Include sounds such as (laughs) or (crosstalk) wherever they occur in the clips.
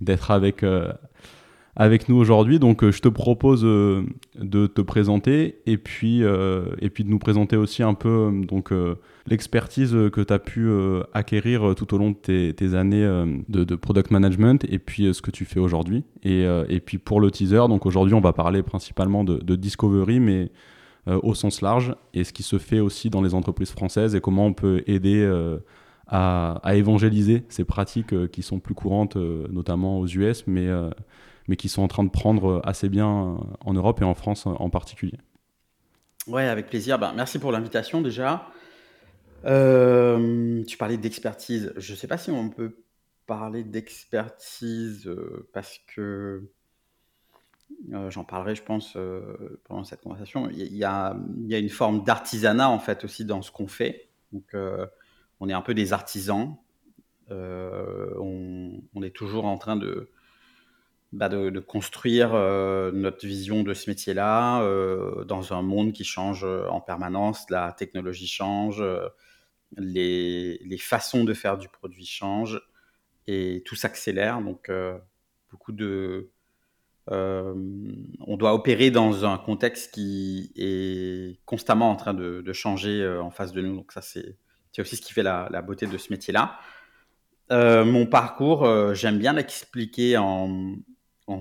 d'être avec avec nous aujourd'hui. Donc, je te propose de te présenter et puis et puis de nous présenter aussi un peu donc l'expertise que tu as pu acquérir tout au long de tes, années de, product management et puis ce que tu fais aujourd'hui. Et, et, puis pour le teaser, donc aujourd'hui, on va parler principalement de discovery, mais au sens large et ce qui se fait aussi dans les entreprises françaises et comment on peut aider à, évangéliser ces pratiques euh, qui sont plus courantes, euh, notamment aux US, mais, euh, mais qui sont en train de prendre assez bien en Europe et en France en particulier. Ouais, avec plaisir. Ben, merci pour l'invitation déjà. tu parlais d'expertise. Je ne sais pas si on peut parler d'expertise parce que j'en parlerai, je pense, pendant cette conversation. Il y, a, il y, a, une forme d'artisanat en fait aussi dans ce qu'on fait. Donc, on est un peu des artisans. Euh, on, est toujours en train de, bah, de, construire euh, notre vision de ce métier-là euh, dans un monde qui change en permanence. La technologie change, les, façons de faire du produit changent et tout s'accélère. Donc, beaucoup de. on doit opérer dans un contexte qui est constamment en train de, de changer en face de nous. Donc, ça, c'est c'est aussi ce qui fait la, beauté de ce métier-là. Euh, mon parcours, euh, j'aime bien l'expliquer en,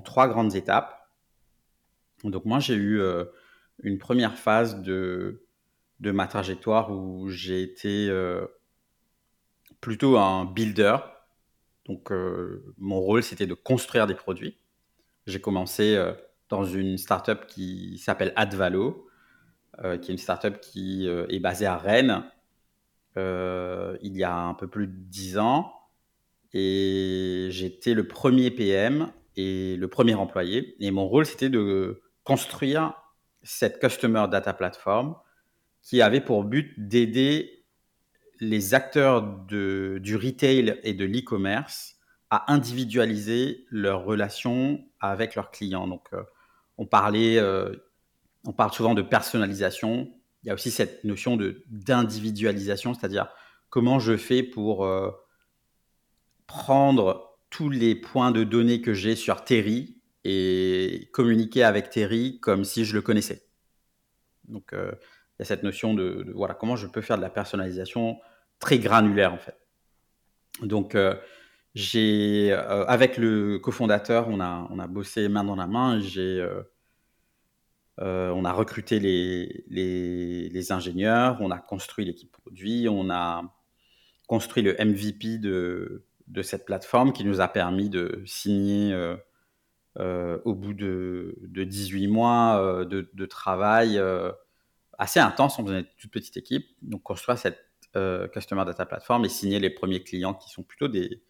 trois grandes étapes. Donc moi, j'ai eu euh, une première phase de, de ma trajectoire où j'ai été plutôt un builder. Donc mon rôle, c'était de construire des produits. J'ai commencé dans une startup qui s'appelle Advalo, qui est une startup qui est basée à Rennes euh, il y a un peu plus de 10 ans. Et j'étais le premier PM et le premier employé. Et mon rôle, c'était de construire cette Customer Data Platform qui avait pour but d'aider les acteurs du retail et de l'e-commerce à individualiser leurs relations avec leurs clients. Donc, euh, on parlait, euh, on parle souvent de personnalisation il y a aussi cette notion de d'individualisation, c'est-à-dire comment je fais pour euh, prendre tous les points de données que j'ai sur Terry et communiquer avec Terry comme si je le connaissais. Donc euh, il y a cette notion de, voilà comment je peux faire de la personnalisation très granulaire en fait. Donc euh, j'ai avec le cofondateur, on a on a bossé main dans la main. J'ai euh, on a recruté les, ingénieurs, on a construit l'équipe produit, on a construit le MVP de, cette plateforme qui nous a permis de signer euh, euh, au bout de, 18 mois de, travail assez intense. On faisait une toute petite équipe, donc construire cette Customer Data Platform et signer les premiers clients qui sont plutôt des,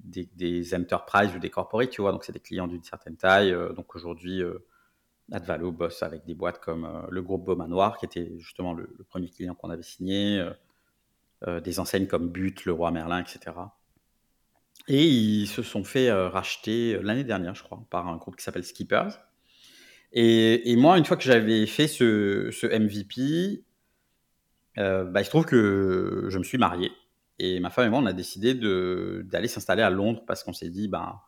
des, enterprises ou des corporates, tu vois. Donc, c'est des clients d'une certaine taille. donc, aujourd'hui, Advalo bosse avec des boîtes comme euh, le groupe Beaumanoir, qui était justement le, premier client qu'on avait signé, euh, euh, des enseignes comme But, Le Roi Merlin, etc. Et ils se sont fait racheter l'année dernière, je crois, par un groupe qui s'appelle Skippers. Et, moi, une fois que j'avais fait ce, MVP, bah, il se trouve que je me suis marié. Et ma femme et moi, on a décidé d'aller s'installer à Londres parce qu'on s'est dit, ben,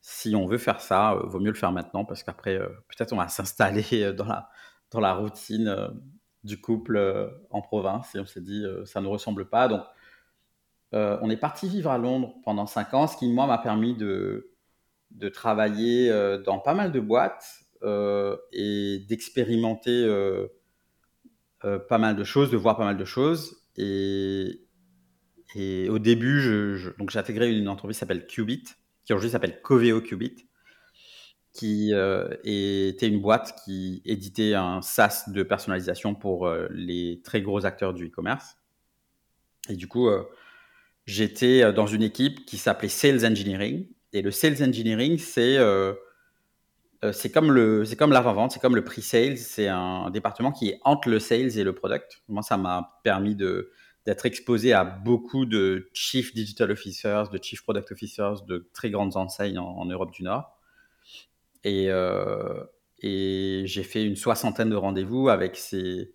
si on veut faire ça, euh, vaut mieux le faire maintenant parce qu'après, euh, peut-être on va (laughs) s'installer euh, dans la, dans la routine du couple en province et on s'est dit, ça ne ressemble pas. Donc, on est parti vivre à Londres pendant cinq ans, ce qui, moi, m'a permis de, de travailler dans pas mal de boîtes et d'expérimenter pas mal de choses, de voir pas mal de choses. Et, et au début, donc j'ai intégré une entreprise qui s'appelle Qubit, qui aujourd'hui s'appelle Coveo Qubit, qui euh, était une boîte qui éditait un SaaS de personnalisation pour euh, les très gros acteurs du e-commerce. Et du coup, euh, j'étais dans une équipe qui s'appelait Sales Engineering Et le sales engineering, c'est c'est comme le c'est comme l'avant-vente, c'est comme le pre-sales, c'est un département qui est entre le sales et le product. Moi, ça m'a permis de d'être exposé à beaucoup de chief digital officers, de chief product officers de très grandes enseignes en, Europe du Nord. Et, et j'ai fait une soixantaine de rendez-vous avec ces,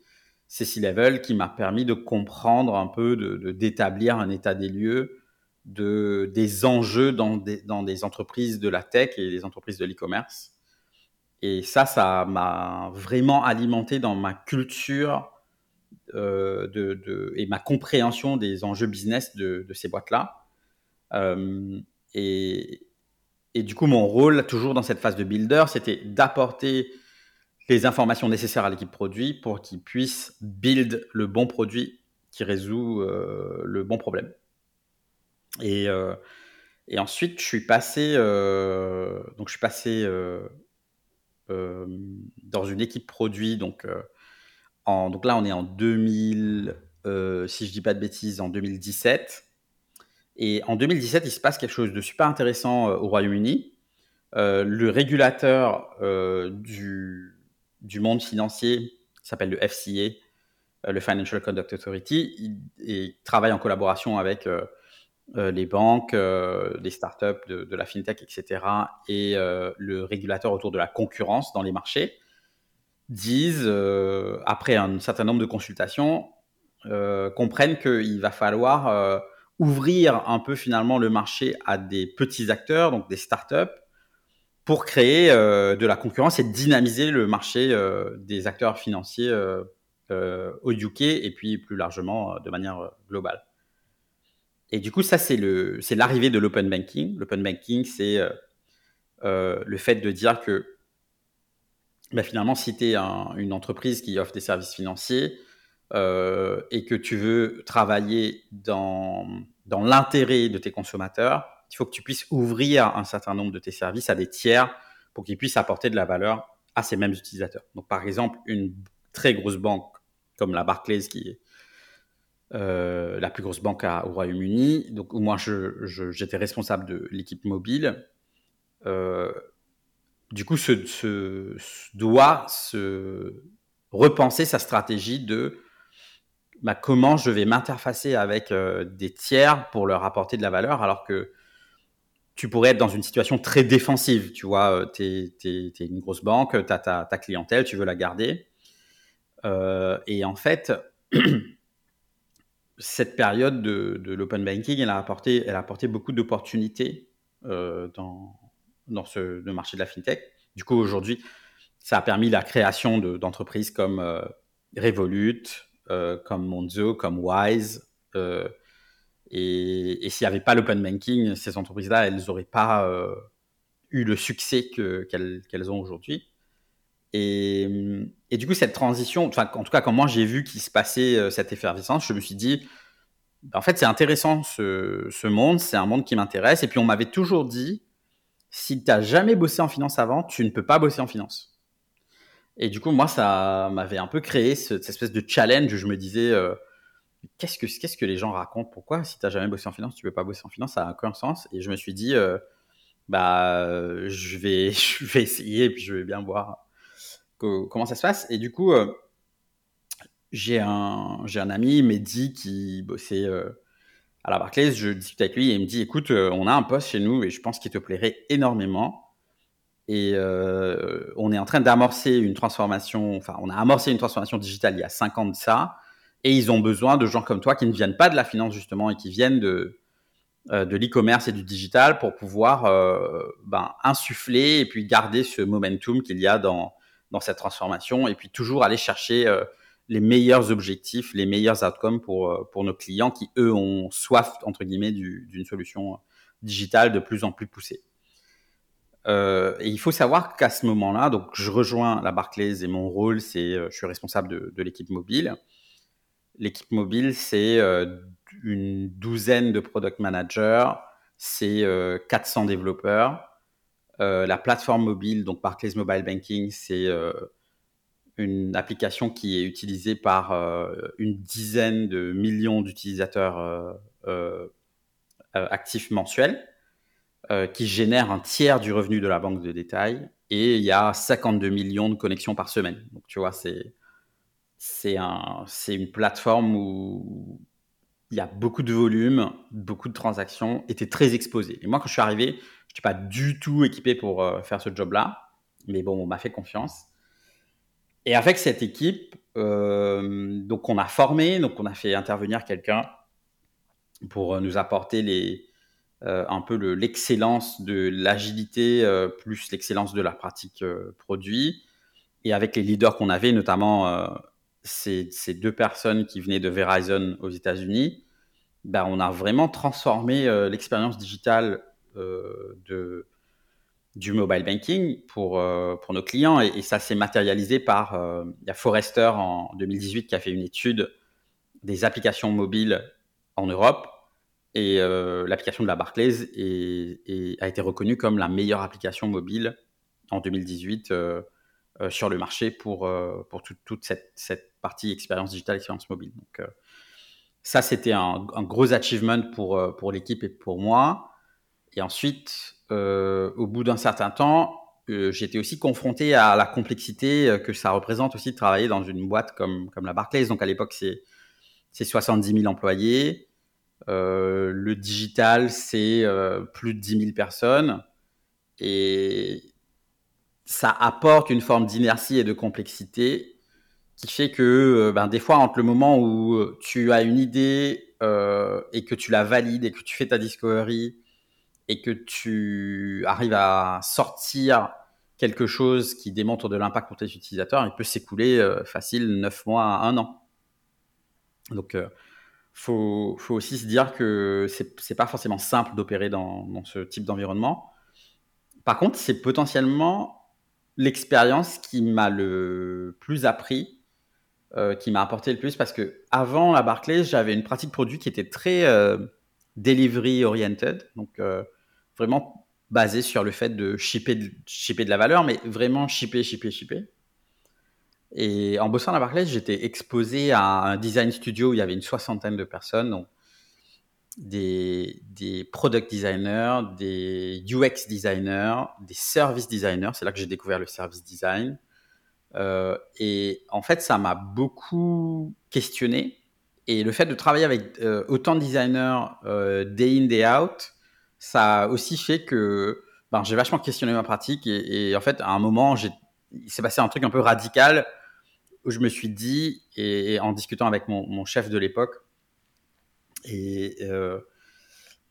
ces C-level qui m'a permis de comprendre un peu, de, d'établir un état des lieux de, des enjeux dans des, dans des entreprises de la tech et des entreprises de l'e-commerce. Et ça, ça m'a vraiment alimenté dans ma culture euh, de, de, et ma compréhension des enjeux business de, ces boîtes-là. Euh, et, et, du coup, mon rôle, toujours dans cette phase de builder, c'était d'apporter les informations nécessaires à l'équipe produit pour qu'ils puissent build le bon produit qui résout euh, le bon problème. Et, euh, et, ensuite, je suis passé, euh, donc je suis passé dans une équipe produit. Donc, donc là, on est en 2000, si je dis pas de bêtises, en 2017. Et en 2017, il se passe quelque chose de super intéressant au Royaume-Uni. le régulateur du monde financier qui s'appelle le FCA, euh, le Financial Conduct Authority, et travaille en collaboration avec euh, euh, les banques, les startups de la fintech, etc., et le régulateur autour de la concurrence dans les marchés, disent, après un certain nombre de consultations, comprennent qu'il va falloir ouvrir un peu finalement le marché à des petits acteurs, donc des startups, pour créer euh, de la concurrence et dynamiser le marché euh, des acteurs financiers euh, au UK et puis plus largement de manière globale. Et du coup, ça, c'est l'arrivée de l'open banking. L'open banking, c'est le fait de dire que bah, finalement, si tu es une entreprise qui offre des services financiers et que tu veux travailler dans, dans l'intérêt de tes consommateurs, il faut que tu puisses ouvrir un certain nombre de tes services à des tiers pour qu'ils puissent apporter de la valeur à ces mêmes utilisateurs. Donc, par exemple, une très grosse banque comme la Barclays, qui est euh, la plus grosse banque au Royaume-Uni, donc moi j'étais responsable de l'équipe mobile, euh, du coup, se, doit se repenser sa stratégie de bah, comment je vais m'interfacer avec euh, des tiers pour leur apporter de la valeur, alors que tu pourrais être dans une situation très défensive. Tu vois, tu es, une grosse banque, tu as ta, clientèle, tu veux la garder. Euh, et en fait, (clears throat) cette période de, l'open banking, elle a apporté, beaucoup d'opportunités euh, dans, dans ce, marché de la fintech. Du coup, aujourd'hui, ça a permis la création d'entreprises comme euh, Revolut, comme Monzo, comme Wise. Et, s'il n'y avait pas l'open banking, ces entreprises-là, elles n'auraient pas euh, eu le succès qu'elles ont aujourd'hui. Et, du coup, cette transition, enfin, en tout cas, quand moi j'ai vu qu'il se passait euh, cette effervescence, je me suis dit, en fait, c'est intéressant ce monde, c'est un monde qui m'intéresse. Et puis, on m'avait toujours dit, si tu n'as jamais bossé en finance avant, tu ne peux pas bosser en finance. Et du coup, moi, ça m'avait un peu créé cette espèce de challenge où je me disais, euh, qu'est-ce que, que les gens racontent? Pourquoi, si tu n'as jamais bossé en finance, tu ne peux pas bosser en finance? Ça n'a aucun sens. Et je me suis dit, euh, bah, je vais, (laughs) je vais essayer puis je vais bien voir comment ça se passe. Et du coup, euh, j'ai, un, j'ai un ami, Mehdi, qui bossait à la Barclays. Je discute avec lui et il me dit, écoute, on a un poste chez nous et je pense qu'il te plairait énormément. Et on est en train d'amorcer une transformation, enfin, on a amorcé une transformation digitale il y a cinq ans de ça. Et ils ont besoin de gens comme toi qui ne viennent pas de la finance justement et qui viennent de, euh, de l'e-commerce et du digital pour pouvoir euh, ben, insuffler et puis garder ce momentum qu'il y a dans, dans cette transformation et puis toujours aller chercher euh, les meilleurs objectifs, les meilleurs outcomes pour, pour nos clients qui, eux, ont soif, entre guillemets, d'une solution digitale de plus en plus poussée. et il faut savoir qu'à ce moment-là, donc je rejoins la Barclays et mon rôle, c'est je suis responsable de, de l'équipe mobile. L'équipe mobile, c'est euh, une douzaine de product managers, c'est 400 euh, développeurs. Euh, la plateforme mobile, donc Barclays Mobile Banking, c'est une application qui est utilisée par une dizaine de millions d'utilisateurs actifs mensuels. qui génère un tiers du revenu de la banque de détail. Et il y a 52 millions de connexions par semaine. Donc, tu vois, c'est, c'est, un, une plateforme où il y a beaucoup de volume, beaucoup de transactions, et tu très exposé. Et moi, quand je suis arrivé, je n'étais pas du tout équipé pour faire ce job-là. Mais bon, on m'a fait confiance. Et avec cette équipe, euh, donc on a formé, donc on a fait intervenir quelqu'un pour nous apporter euh, un peu l'excellence de l'agilité euh, plus l'excellence de la pratique produit. Et avec les leaders qu'on avait, notamment ces, ces, deux personnes qui venaient de Verizon aux États-Unis, ben, on a vraiment transformé l'expérience digitale de, du mobile banking pour, euh, pour nos clients. Et, ça s'est matérialisé par, euh, Forrester en 2018 qui a fait une étude des applications mobiles en Europe. Et euh, l'application de la Barclays a été reconnue comme la meilleure application mobile en 2018 sur le marché pour, pour toute cette, cette, partie expérience digitale, expérience mobile. Donc, ça, c'était un, un, gros achievement pour, pour l'équipe et pour moi. Et ensuite, euh, au bout d'un certain temps, euh, j'étais aussi confronté à la complexité euh, que ça représente aussi de travailler dans une boîte comme, la Barclays. Donc à l'époque, c'est, c'est 70 000 employés. le digital, c'est plus de 10 000 personnes. Et ça apporte une forme d'inertie et de complexité qui fait que ben, des fois, entre le moment où tu as une idée et que tu la valides et que tu fais ta discovery et que tu arrives à sortir quelque chose qui démontre de l'impact pour tes utilisateurs, il peut s'écouler euh, facile 9 mois à 1 an. Donc, il euh, faut, aussi se dire que c'est n'est pas forcément simple d'opérer dans, ce type d'environnement. Par contre, c'est potentiellement l'expérience qui m'a le plus appris, euh, qui m'a apporté le plus, parce que avant la Barclays, j'avais une pratique produit qui était très delivery oriented. Donc, vraiment basé sur le fait de shipper de, de la valeur, mais vraiment shipper, shipper, shipper. Et en bossant à la Barclays, j'étais exposé à un design studio où il y avait une soixantaine de personnes, donc des, des product designers, des UX designers, des service designers. C'est là que j'ai découvert le service design. Euh, et en fait, ça m'a beaucoup questionné. Et le fait de travailler avec euh, autant de designers euh, day in, day out, ça a aussi fait que ben, j'ai vachement questionné ma pratique et, en fait, à un moment, il s'est passé un truc un peu radical où je me suis dit, et, en discutant avec mon, chef de l'époque et, euh,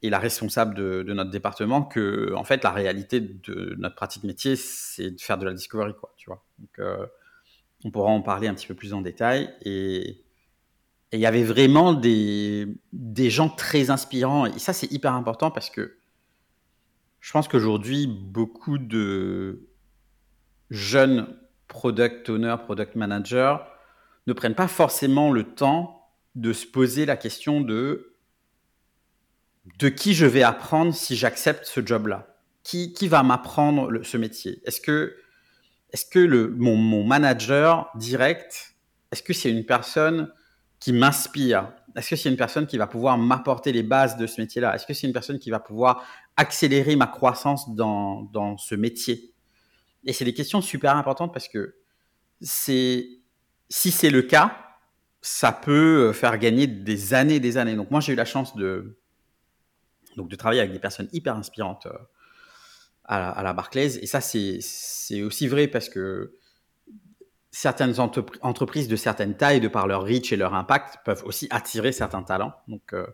la responsable de, notre département, que en fait, la réalité de notre pratique métier, c'est de faire de la discovery, quoi, tu vois. Donc, euh, on pourra en parler un petit peu plus en détail. Et, il y avait vraiment des, des gens très inspirants. Et ça, c'est hyper important parce que je pense qu'aujourd'hui, beaucoup de jeunes product owners, product managers ne prennent pas forcément le temps de se poser la question de de qui je vais apprendre si j'accepte ce job-là qui, qui va m'apprendre ce métier? Est-ce que, est que le, mon, mon manager direct, est-ce que c'est une personne qui m'inspire Est-ce que c'est une personne qui va pouvoir m'apporter les bases de ce métier-là? Est-ce que c'est une personne qui va pouvoir accélérer ma croissance dans, dans ce métier? Et c'est des questions super importantes parce que c'est si c'est le cas, ça peut faire gagner des années des années. Donc moi, j'ai eu la chance de, donc, de travailler avec des personnes hyper inspirantes euh, à la, à la Barclays. Et ça, c'est aussi vrai parce que certaines entreprises de certaines tailles, de par leur reach et leur impact, peuvent aussi attirer certains talents. Donc, euh,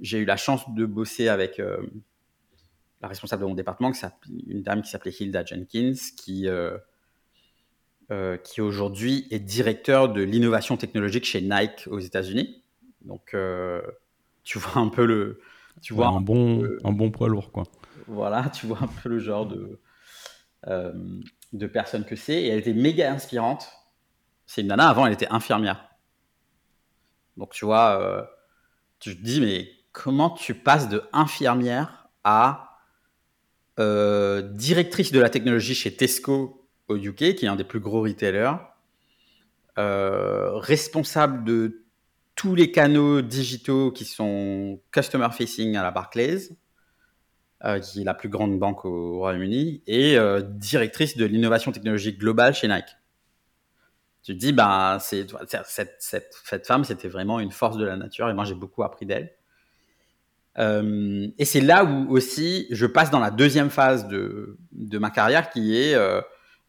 j'ai eu la chance de bosser avec euh, la responsable de mon département, une dame qui s'appelait Hilda Jenkins, qui, euh, qui aujourd'hui est directeur de l'innovation technologique chez Nike aux États-Unis. Donc, tu vois un peu le. Tu vois un, bon, un bon poids lourd, quoi. Voilà, tu vois un peu le genre de de personnes que c'est, et elle était méga inspirante. C'est une nana, avant, elle était infirmière. Donc, tu vois, euh, tu te dis, mais comment tu passes de infirmière à euh, directrice de la technologie chez Tesco au UK, qui est un des plus gros retailers, euh, responsable de tous les canaux digitaux qui sont customer facing à la Barclays, qui est la plus grande banque au Royaume-Uni, et directrice de l'innovation technologique globale chez Nike. Tu te dis, bah, c'est, cette, cette, cette femme, c'était vraiment une force de la nature, et moi j'ai beaucoup appris d'elle. Euh, et c'est là où aussi je passe dans la deuxième phase de, de ma carrière qui est, euh,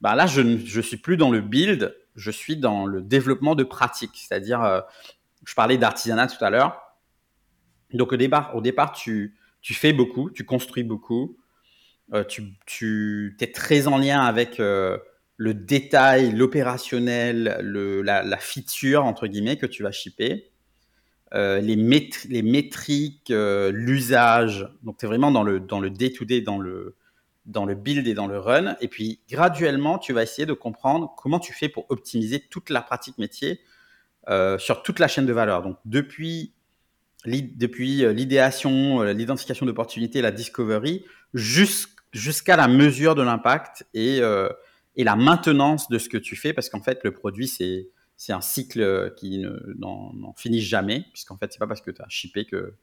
bah là je ne suis plus dans le build, je suis dans le développement de pratiques. C'est-à-dire, euh, je parlais d'artisanat tout à l'heure. Donc au départ, au départ tu, tu fais beaucoup, tu construis beaucoup, euh, tu, es très en lien avec euh, le détail, l'opérationnel, la, feature entre guillemets que tu vas shipper. Euh, les, métriques, l'usage. Donc, tu es vraiment dans le day-to-day, dans le dans le build et dans le run. Et puis, graduellement, tu vas essayer de comprendre comment tu fais pour optimiser toute la pratique métier sur toute la chaîne de valeur. Donc, depuis depuis l'idéation, l'identification d'opportunités, la discovery, jusqu'à la mesure de l'impact et, et la maintenance de ce que tu fais, parce qu'en fait, le produit, c'est un cycle qui n'en finit jamais, puisqu'en fait, c'est pas parce que tu as shippé que,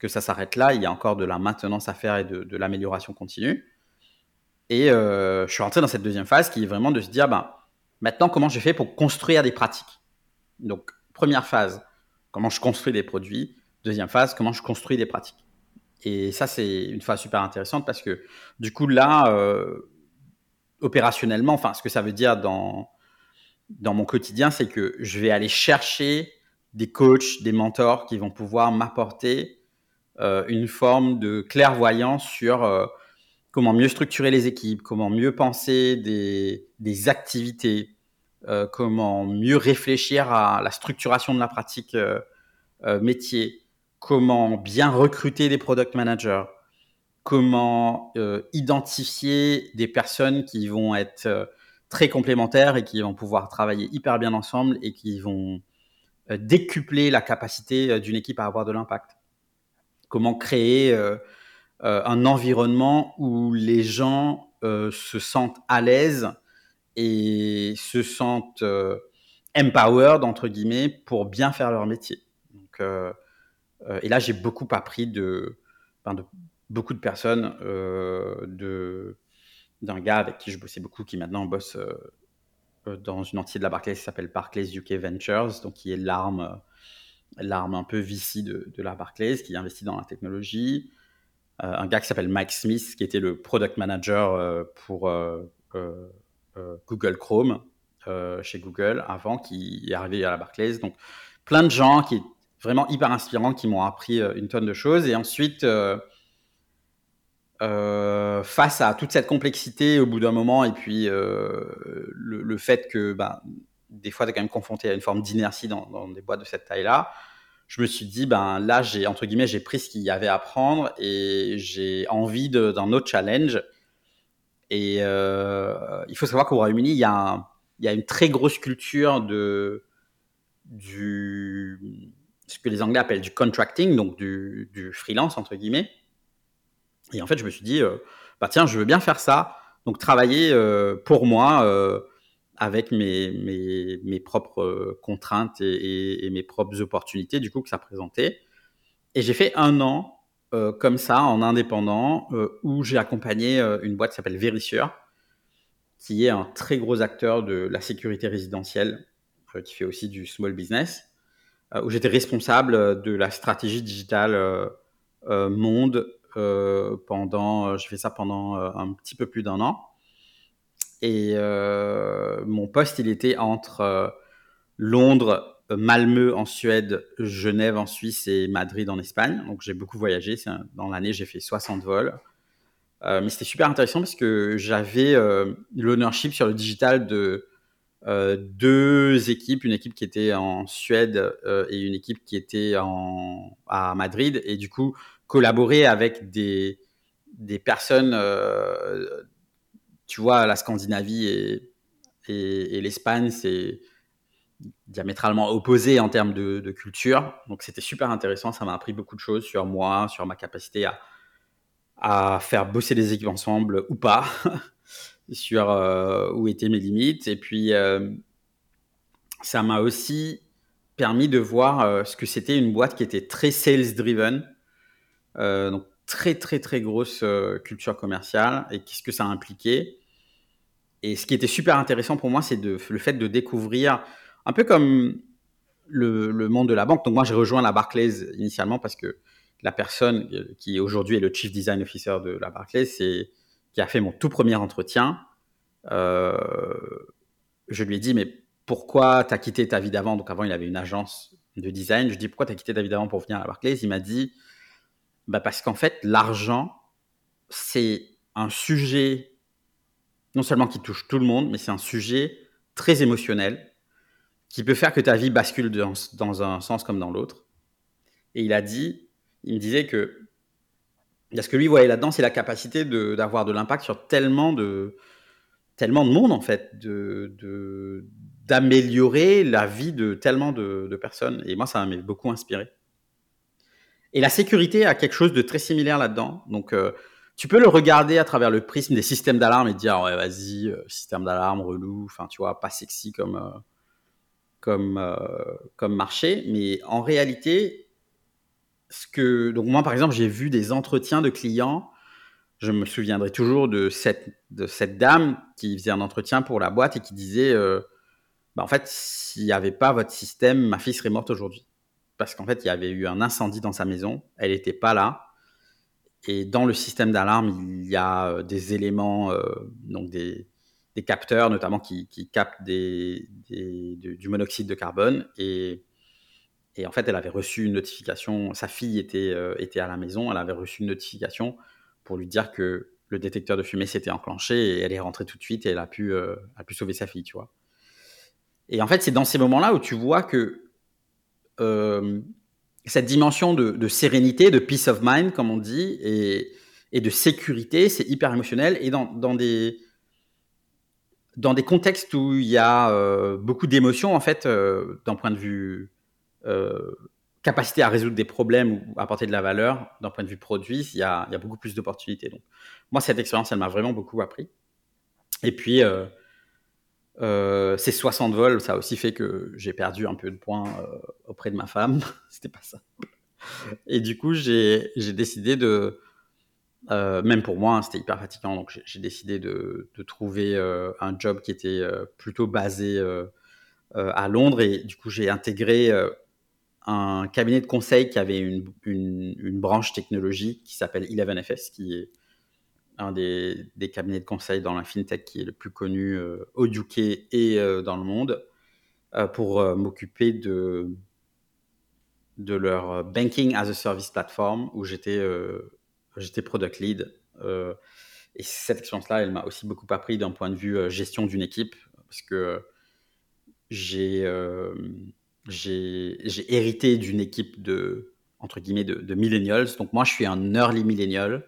que ça s'arrête là. Il y a encore de la maintenance à faire et de, l'amélioration continue. Et euh, je suis rentré dans cette deuxième phase qui est vraiment de se dire, ben, maintenant, comment j'ai fait pour construire des pratiques? Donc, première phase, comment je construis des produits. Deuxième phase, comment je construis des pratiques. Et ça, c'est une phase super intéressante parce que du coup, là, euh, opérationnellement, enfin, ce que ça veut dire dans, dans mon quotidien, c'est que je vais aller chercher des coachs, des mentors qui vont pouvoir m'apporter euh, une forme de clairvoyance sur euh, comment mieux structurer les équipes, comment mieux penser des, des activités, euh, comment mieux réfléchir à la structuration de la pratique euh, euh, métier, comment bien recruter des product managers, comment identifier des personnes qui vont être très complémentaires et qui vont pouvoir travailler hyper bien ensemble et qui vont décupler la capacité d'une équipe à avoir de l'impact. Comment créer un environnement où les gens se sentent à l'aise et se sentent empowered entre guillemets pour bien faire leur métier. Donc, et là, j'ai beaucoup appris de, beaucoup de personnes de d'un gars avec qui je bossais beaucoup, qui maintenant bosse euh, euh, dans une entité de la Barclays qui s'appelle Barclays UK Ventures, donc qui est l'arme, euh, l'arme un peu VC de, de, la Barclays, qui investit dans la technologie. un gars qui s'appelle Mike Smith, qui était le product manager pour Google Chrome chez Google avant, qui est arrivé à la Barclays. Donc plein de gens qui vraiment hyper inspirants, qui m'ont appris une tonne de choses. Et ensuite, euh, face à toute cette complexité au bout d'un moment et puis euh, le, fait que ben, des fois tu es quand même confronté à une forme d'inertie dans, dans, des boîtes de cette taille-là, je me suis dit ben là j'ai entre guillemets j'ai pris ce qu'il y avait à prendre et j'ai envie d'un autre challenge. Et euh, il faut savoir qu'au Royaume-Uni il y, a une très grosse culture de ce que les Anglais appellent du contracting, donc du, freelance entre guillemets. Et en fait, je me suis dit, euh, bah tiens, je veux bien faire ça. Donc travailler euh, pour moi avec mes propres contraintes et, et, mes propres opportunités du coup que ça présentait. Et j'ai fait un an comme ça en indépendant où j'ai accompagné une boîte qui s'appelle Verisure, qui est un très gros acteur de la sécurité résidentielle, qui fait aussi du small business, où j'étais responsable de la stratégie digitale monde euh, pendant, euh, je fais ça pendant euh, un petit peu plus d'un an. Et mon poste, il était entre Londres, Malmö en Suède, Genève en Suisse et Madrid en Espagne. Donc j'ai beaucoup voyagé. Dans l'année, j'ai fait 60 vols. Euh, mais c'était super intéressant parce que j'avais euh, l'ownership sur le digital de euh, deux équipes, une équipe qui était en Suède et une équipe qui était en, à Madrid. Et du coup, collaborer avec des, des personnes, euh, tu vois, la Scandinavie et l'Espagne, c'est diamétralement opposé en termes de, culture. Donc c'était super intéressant, ça m'a appris beaucoup de choses sur moi, sur ma capacité à, à faire bosser des équipes ensemble ou pas, (laughs) sur euh, où étaient mes limites. Et puis euh, ça m'a aussi permis de voir euh, ce que c'était une boîte qui était très sales driven, euh, donc très très très grosse culture commerciale et qu'est-ce que ça a impliqué. Et ce qui était super intéressant pour moi, c'est le fait de découvrir, un peu comme le, monde de la banque. Donc moi, j'ai rejoint la Barclays initialement parce que la personne qui aujourd'hui est le Chief Design Officer de la Barclays, c'est qui a fait mon tout premier entretien. Euh, je lui ai dit, mais pourquoi tu as quitté ta vie d'avant? Donc avant, il avait une agence de design. Je lui ai dit, pourquoi tu as quitté ta vie d'avant pour venir à la Barclays? Il m'a dit, bah parce qu'en fait, l'argent, c'est un sujet, non seulement qui touche tout le monde, mais c'est un sujet très émotionnel qui peut faire que ta vie bascule dans, un sens comme dans l'autre. Et il a dit, il me disait que ce que lui voyait là-dedans, c'est la capacité d'avoir de, l'impact sur tellement de, tellement de monde, en fait, de, d'améliorer la vie de tellement de, personnes. Et moi, ça m'a beaucoup inspiré. Et la sécurité a quelque chose de très similaire là-dedans. Donc, euh, tu peux le regarder à travers le prisme des systèmes d'alarme et dire, ouais, vas-y, euh, système d'alarme, relou, enfin, tu vois, pas sexy comme, euh, comme, comme marché. Mais en réalité, ce que, donc moi, par exemple, j'ai vu des entretiens de clients. Je me souviendrai toujours de cette, de cette dame qui faisait un entretien pour la boîte et qui disait, euh, bah, en fait, s'il n'y avait pas votre système, ma fille serait morte aujourd'hui. Parce qu'en fait, il y avait eu un incendie dans sa maison. Elle n'était pas là. Et dans le système d'alarme, il y a euh, des éléments, euh, donc des, capteurs notamment qui, captent du monoxyde de carbone. Et et en fait, elle avait reçu une notification, sa fille était, euh, était à la maison, elle avait reçu une notification pour lui dire que le détecteur de fumée s'était enclenché et elle est rentrée tout de suite et elle a pu, euh, a pu sauver sa fille, tu vois. Et en fait, c'est dans ces moments-là où tu vois que euh, cette dimension de, sérénité, de peace of mind, comme on dit, et, et de sécurité, c'est hyper émotionnel. Et dans, dans, des, dans des contextes où il y a beaucoup d'émotions, en fait, d'un point de vue euh, capacité à résoudre des problèmes ou apporter de la valeur d'un point de vue produit, il y a, il y a beaucoup plus d'opportunités. Donc, moi, cette expérience, elle m'a vraiment beaucoup appris. Et puis, euh, euh, ces 60 vols, ça a aussi fait que j'ai perdu un peu de points auprès de ma femme. (laughs) C'était pas ça. Et du coup, j'ai décidé de, même pour moi, hein, c'était hyper fatigant. Donc, j'ai décidé de, trouver un job qui était plutôt basé à Londres. Et du coup, j'ai intégré un cabinet de conseil qui avait une, branche technologique qui s'appelle 11FS, qui est un des, cabinets de conseil dans la fintech qui est le plus connu euh, au UK et euh, dans le monde, euh, pour m'occuper de, de leur Banking as a Service platform où j'étais j'étais product lead. et cette expérience-là, elle m'a aussi beaucoup appris d'un point de vue gestion d'une équipe, parce que j'ai j'ai hérité d'une équipe de, entre guillemets, de, millennials. Donc moi, je suis un early millennial.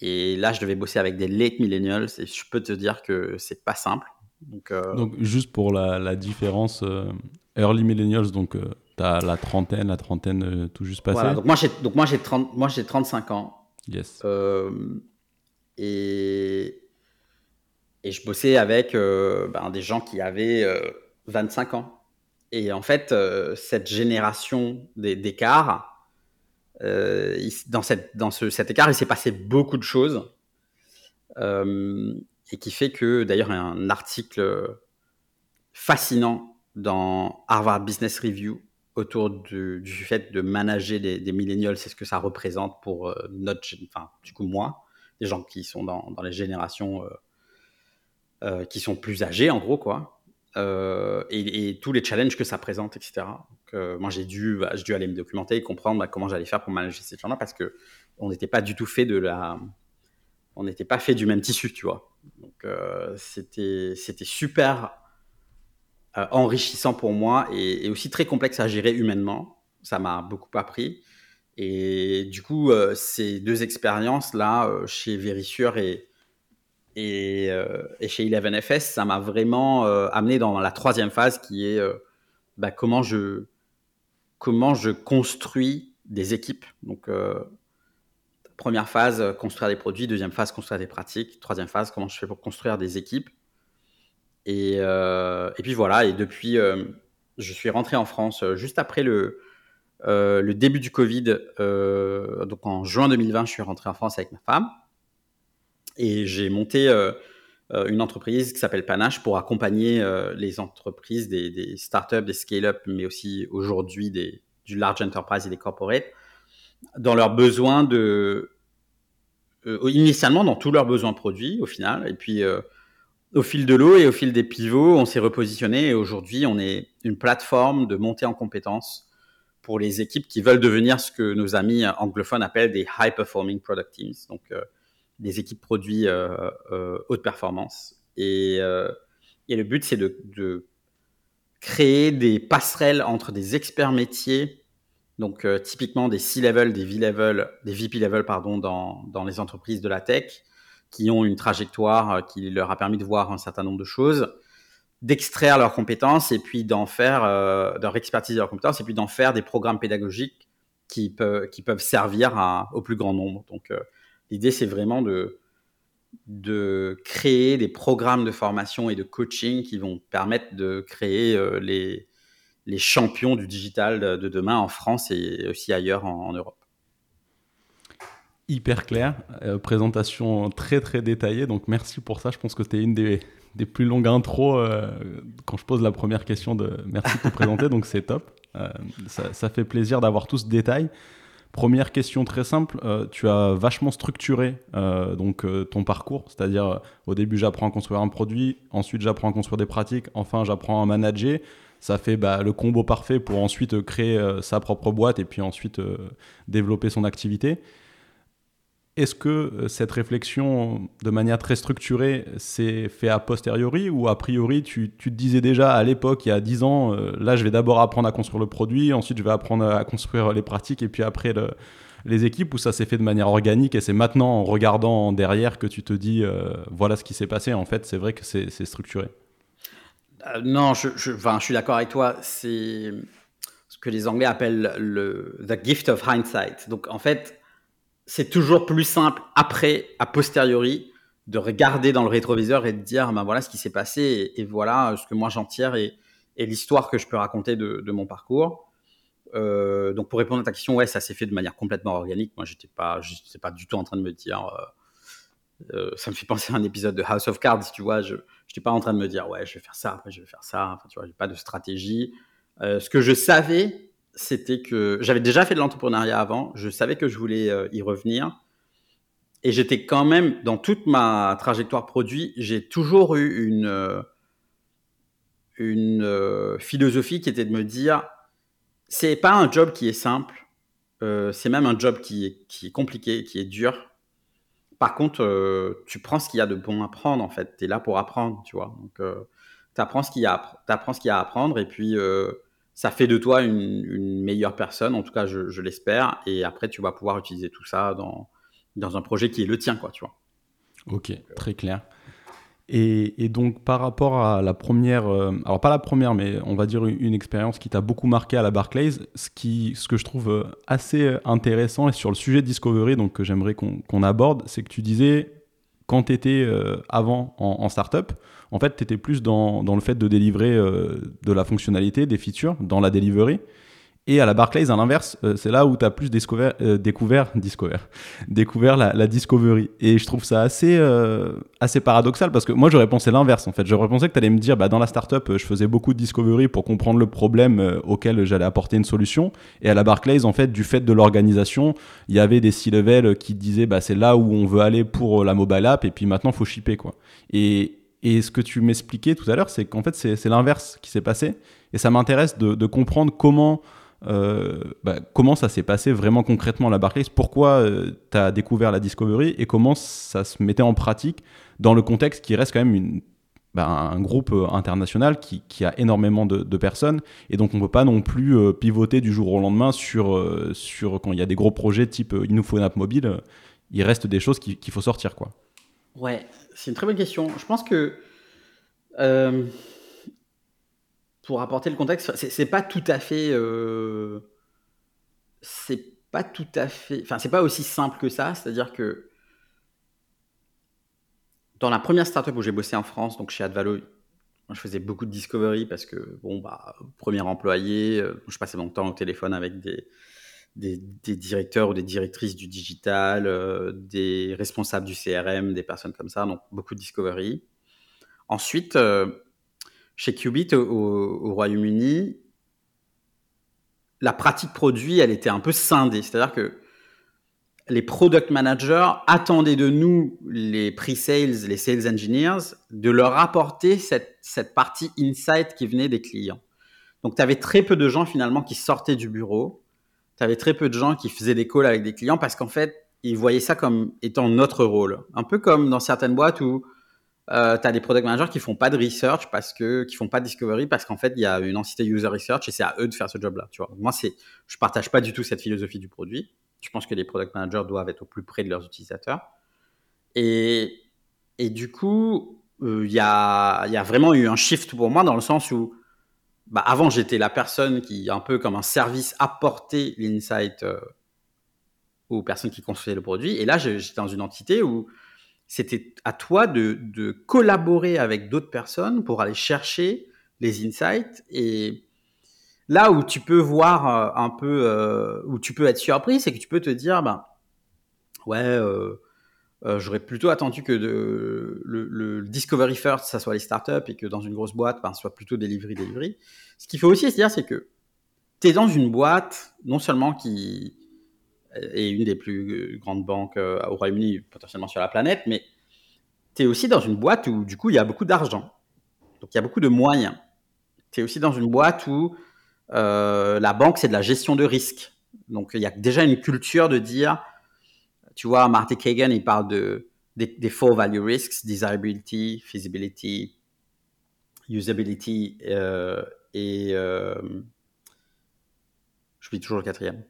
Et là, je devais bosser avec des late millennials. Et je peux te dire que c'est pas simple. Donc, euh, donc juste pour la, différence, euh, early millennials, donc euh, tu as la trentaine, la trentaine tout juste passée. donc moi, j'ai, donc moi, j'ai, 30, moi, j'ai 35 ans. Yes. et, et je bossais avec ben, des gens qui avaient 25 ans. Et en fait, euh, cette génération d'écart, euh, dans, cette, dans ce, cet écart, il s'est passé beaucoup de choses. Euh, et qui fait que, d'ailleurs, un article fascinant dans Harvard Business Review autour du, fait de manager des, des c'est ce que ça représente pour notre, enfin, du coup, moi, des gens qui sont dans, les générations qui sont plus âgés, en gros, quoi. Euh, et, tous les challenges que ça présente, etc. Euh, moi, j'ai dû, bah, dû aller me documenter et comprendre bah, comment j'allais faire pour manager ces gens-là parce que on n'était pas du tout fait de la, on n'était pas fait du même tissu, tu vois. Donc euh, c'était, c'était super enrichissant pour moi et, aussi très complexe à gérer humainement. Ça m'a beaucoup appris. Et du coup, ces deux expériences là, chez Verisure et euh, chez 11FS, ça m'a vraiment euh, amené dans la troisième phase qui est euh, bah, comment, je, comment je construis des équipes. Donc, première phase, construire des produits. Deuxième phase, construire des pratiques. Troisième phase, comment je fais pour construire des équipes. Et, et puis voilà, et depuis, je suis rentré en France juste après le, début du Covid, donc en juin 2020, je suis rentré en France avec ma femme. Et j'ai monté une entreprise qui s'appelle Panache pour accompagner les entreprises, des, des startups, des scale-up, mais aussi aujourd'hui du large enterprise et des corporates, dans leurs besoins de, initialement dans tous leurs besoins produits au final, et puis au fil de l'eau et au fil des pivots, on s'est repositionné et aujourd'hui, on est une plateforme de montée en compétences pour les équipes qui veulent devenir ce que nos amis anglophones appellent des high performing product teams, donc euh, des équipes produits euh, euh, haute performance. Et, le but, c'est de, créer des passerelles entre des experts métiers, donc typiquement des C-level, des V-level, des VP level pardon, dans les entreprises de la tech, qui ont une trajectoire euh, qui leur a permis de voir un certain nombre de choses, d'extraire leurs compétences et puis d'en faire, euh, leur expertise leurs compétences et puis d'en faire des programmes pédagogiques qui peuvent, servir au plus grand nombre. Donc, euh, l'idée, c'est vraiment de, créer des programmes de formation et de coaching qui vont permettre de créer les, les champions du digital de, demain en France et aussi ailleurs en Europe hyper clair, euh, présentation très très détaillée, donc merci pour ça. Je pense que c'était une des, des, plus longues intros euh, quand je pose la première question de merci de te (laughs) présenter, donc c'est top. Euh, ça, ça, fait plaisir d'avoir tout ce détail. Première question très simple, tu as vachement structuré donc ton parcours, c'est-à-dire au début j'apprends à construire un produit, ensuite j'apprends à construire des pratiques, enfin j'apprends à manager. Ça fait bah, le combo parfait pour ensuite créer sa propre boîte et puis ensuite développer son activité. Est-ce que euh, cette réflexion, de manière très structurée, s'est fait a posteriori ou a priori, tu, te disais déjà à l'époque, il y a 10 ans, euh, là je vais d'abord apprendre à construire le produit, ensuite je vais apprendre à construire les pratiques et puis après les équipes, ou ça s'est fait de manière organique et c'est maintenant en regardant derrière que tu te dis, euh, voilà ce qui s'est passé, en fait c'est vrai que c'est structuré. Non, je, je, suis d'accord avec toi, c'est ce que les Anglais appellent le the gift of hindsight. Donc en fait, c'est toujours plus simple après, a posteriori, de regarder dans le rétroviseur et de dire, ben voilà ce qui s'est passé et, voilà ce que moi j'en tire et, l'histoire que je peux raconter de, mon parcours. Euh, donc pour répondre à ta question, ouais, ça s'est fait de manière complètement organique. Moi, j'étais pas, pas du tout en train de me dire. Euh, euh, ça me fait penser à un épisode de House of Cards, tu vois. Je n'étais pas en train de me dire, ouais, je vais faire ça, après je vais faire ça. Enfin, tu vois, j'ai pas de stratégie. ce que je savais, c'était que j'avais déjà fait de l'entrepreneuriat avant, je savais que je voulais euh, y revenir. Et j'étais quand même, dans toute ma trajectoire produit, j'ai toujours eu une, euh, une euh, philosophie qui était de me dire, c'est pas un job qui est simple, c'est même un job qui est, qui est compliqué, qui est dur. Par contre, tu prends ce qu'il y a de bon à prendre, en fait. Tu es là pour apprendre, tu vois. Donc, tu apprends ce qu'il y, y a à apprendre et puis ça fait de toi une, meilleure personne, en tout cas je, l'espère, et après tu vas pouvoir utiliser tout ça dans, dans un projet qui est le tien, quoi, tu vois. Ok, très clair. Et, donc par rapport à la première, euh, alors pas la première, mais on va dire une, expérience qui t'a beaucoup marqué à la Barclays, ce, qui, ce que je trouve euh, assez intéressant et sur le sujet Discovery, donc que j'aimerais qu'on aborde, c'est que tu disais quand tu étais euh, avant en, en startup, en fait, tu étais plus dans, le fait de délivrer euh, de la fonctionnalité, des features, dans la delivery. Et à la Barclays, à l'inverse, euh, c'est là où tu as plus découvert, euh, découvert, (laughs) la, discovery. Et je trouve ça assez, assez paradoxal parce que moi, j'aurais pensé l'inverse en fait. J'aurais pensé que tu allais me dire, bah, dans la startup, je faisais beaucoup de discovery pour comprendre le problème auquel j'allais apporter une solution. Et à la Barclays, en fait, du fait de l'organisation, il y avait des C-level qui disaient, bah, c'est là où on veut aller pour la mobile app et puis maintenant, faut shipper. Quoi. Et, et ce que tu m'expliquais tout à l'heure, c'est qu'en fait, c'est l'inverse qui s'est passé. Et ça m'intéresse de, comprendre comment, euh, bah, comment ça s'est passé vraiment concrètement à la Barclays, pourquoi euh, tu as découvert la Discovery et comment ça se mettait en pratique dans le contexte qui reste quand même bah, un groupe euh, international qui, a énormément de, personnes. Et donc, on ne peut pas non plus pivoter du jour au lendemain sur, sur quand il y a des gros projets type il nous faut une app mobile. Il reste des choses qu'il faut sortir. quoi. Ouais, c'est une très bonne question. Je pense que euh, pour apporter le contexte, c'est pas tout à fait, euh, c'est pas tout à fait, enfin c'est pas aussi simple que ça. C'est-à-dire que dans la première startup où j'ai bossé en France, donc chez Advalo, je faisais beaucoup de discovery parce que, bon, bah, premier employé, euh, je passais mon temps au téléphone avec des, des, directeurs ou des directrices du digital, euh, des responsables du CRM, des personnes comme ça, donc beaucoup de discovery. Ensuite, euh, chez Qubit au, au Royaume-Uni, la pratique produit, elle était un peu scindée. C'est-à-dire que les product managers attendaient de nous, les pre-sales, les sales engineers, de leur apporter cette, cette partie insight qui venait des clients. Donc, tu avais très peu de gens finalement qui sortaient du bureau. Tu avais très peu de gens qui faisaient des calls avec des clients parce qu'en fait, ils voyaient ça comme étant notre rôle. Un peu comme dans certaines boîtes où euh, tu as des product managers qui font pas de research parce que qui font pas de discovery parce qu'en fait il y a une entité user research et c'est à eux de faire ce job là tu vois moi c'est je partage pas du tout cette philosophie du produit je pense que les product managers doivent être au plus près de leurs utilisateurs. Et, et du coup, euh, il y, a, y, a, vraiment eu un shift pour moi dans le sens où, bah, avant, j'étais la personne qui, un peu comme un service, apportait l'insight euh, aux personnes qui construisaient le produit. Et là, j'étais dans une entité où c'était à toi de, collaborer avec d'autres personnes pour aller chercher les insights et Là où tu peux voir euh, un peu, euh, où tu peux être surpris, c'est que tu peux te dire, ben, ouais, euh, j'aurais plutôt attendu que le, Discovery First, ça soit les startups et que dans une grosse boîte, ben, ce soit plutôt Delivery, Delivery. Ce qu'il faut aussi se dire, c'est que tu es dans une boîte, non seulement qui est une des plus grandes banques au Royaume-Uni, potentiellement sur la planète, mais tu es aussi dans une boîte où, du coup, il y a beaucoup d'argent. Donc, il y a beaucoup de moyens. Tu es aussi dans une boîte où euh, la banque, c'est de la gestion de risque. Donc, il y a déjà une culture de dire, tu vois, Marty Kagan, il parle de, des, four value risks, desirability, feasibility, usability euh, et euh, je dis toujours le quatrième.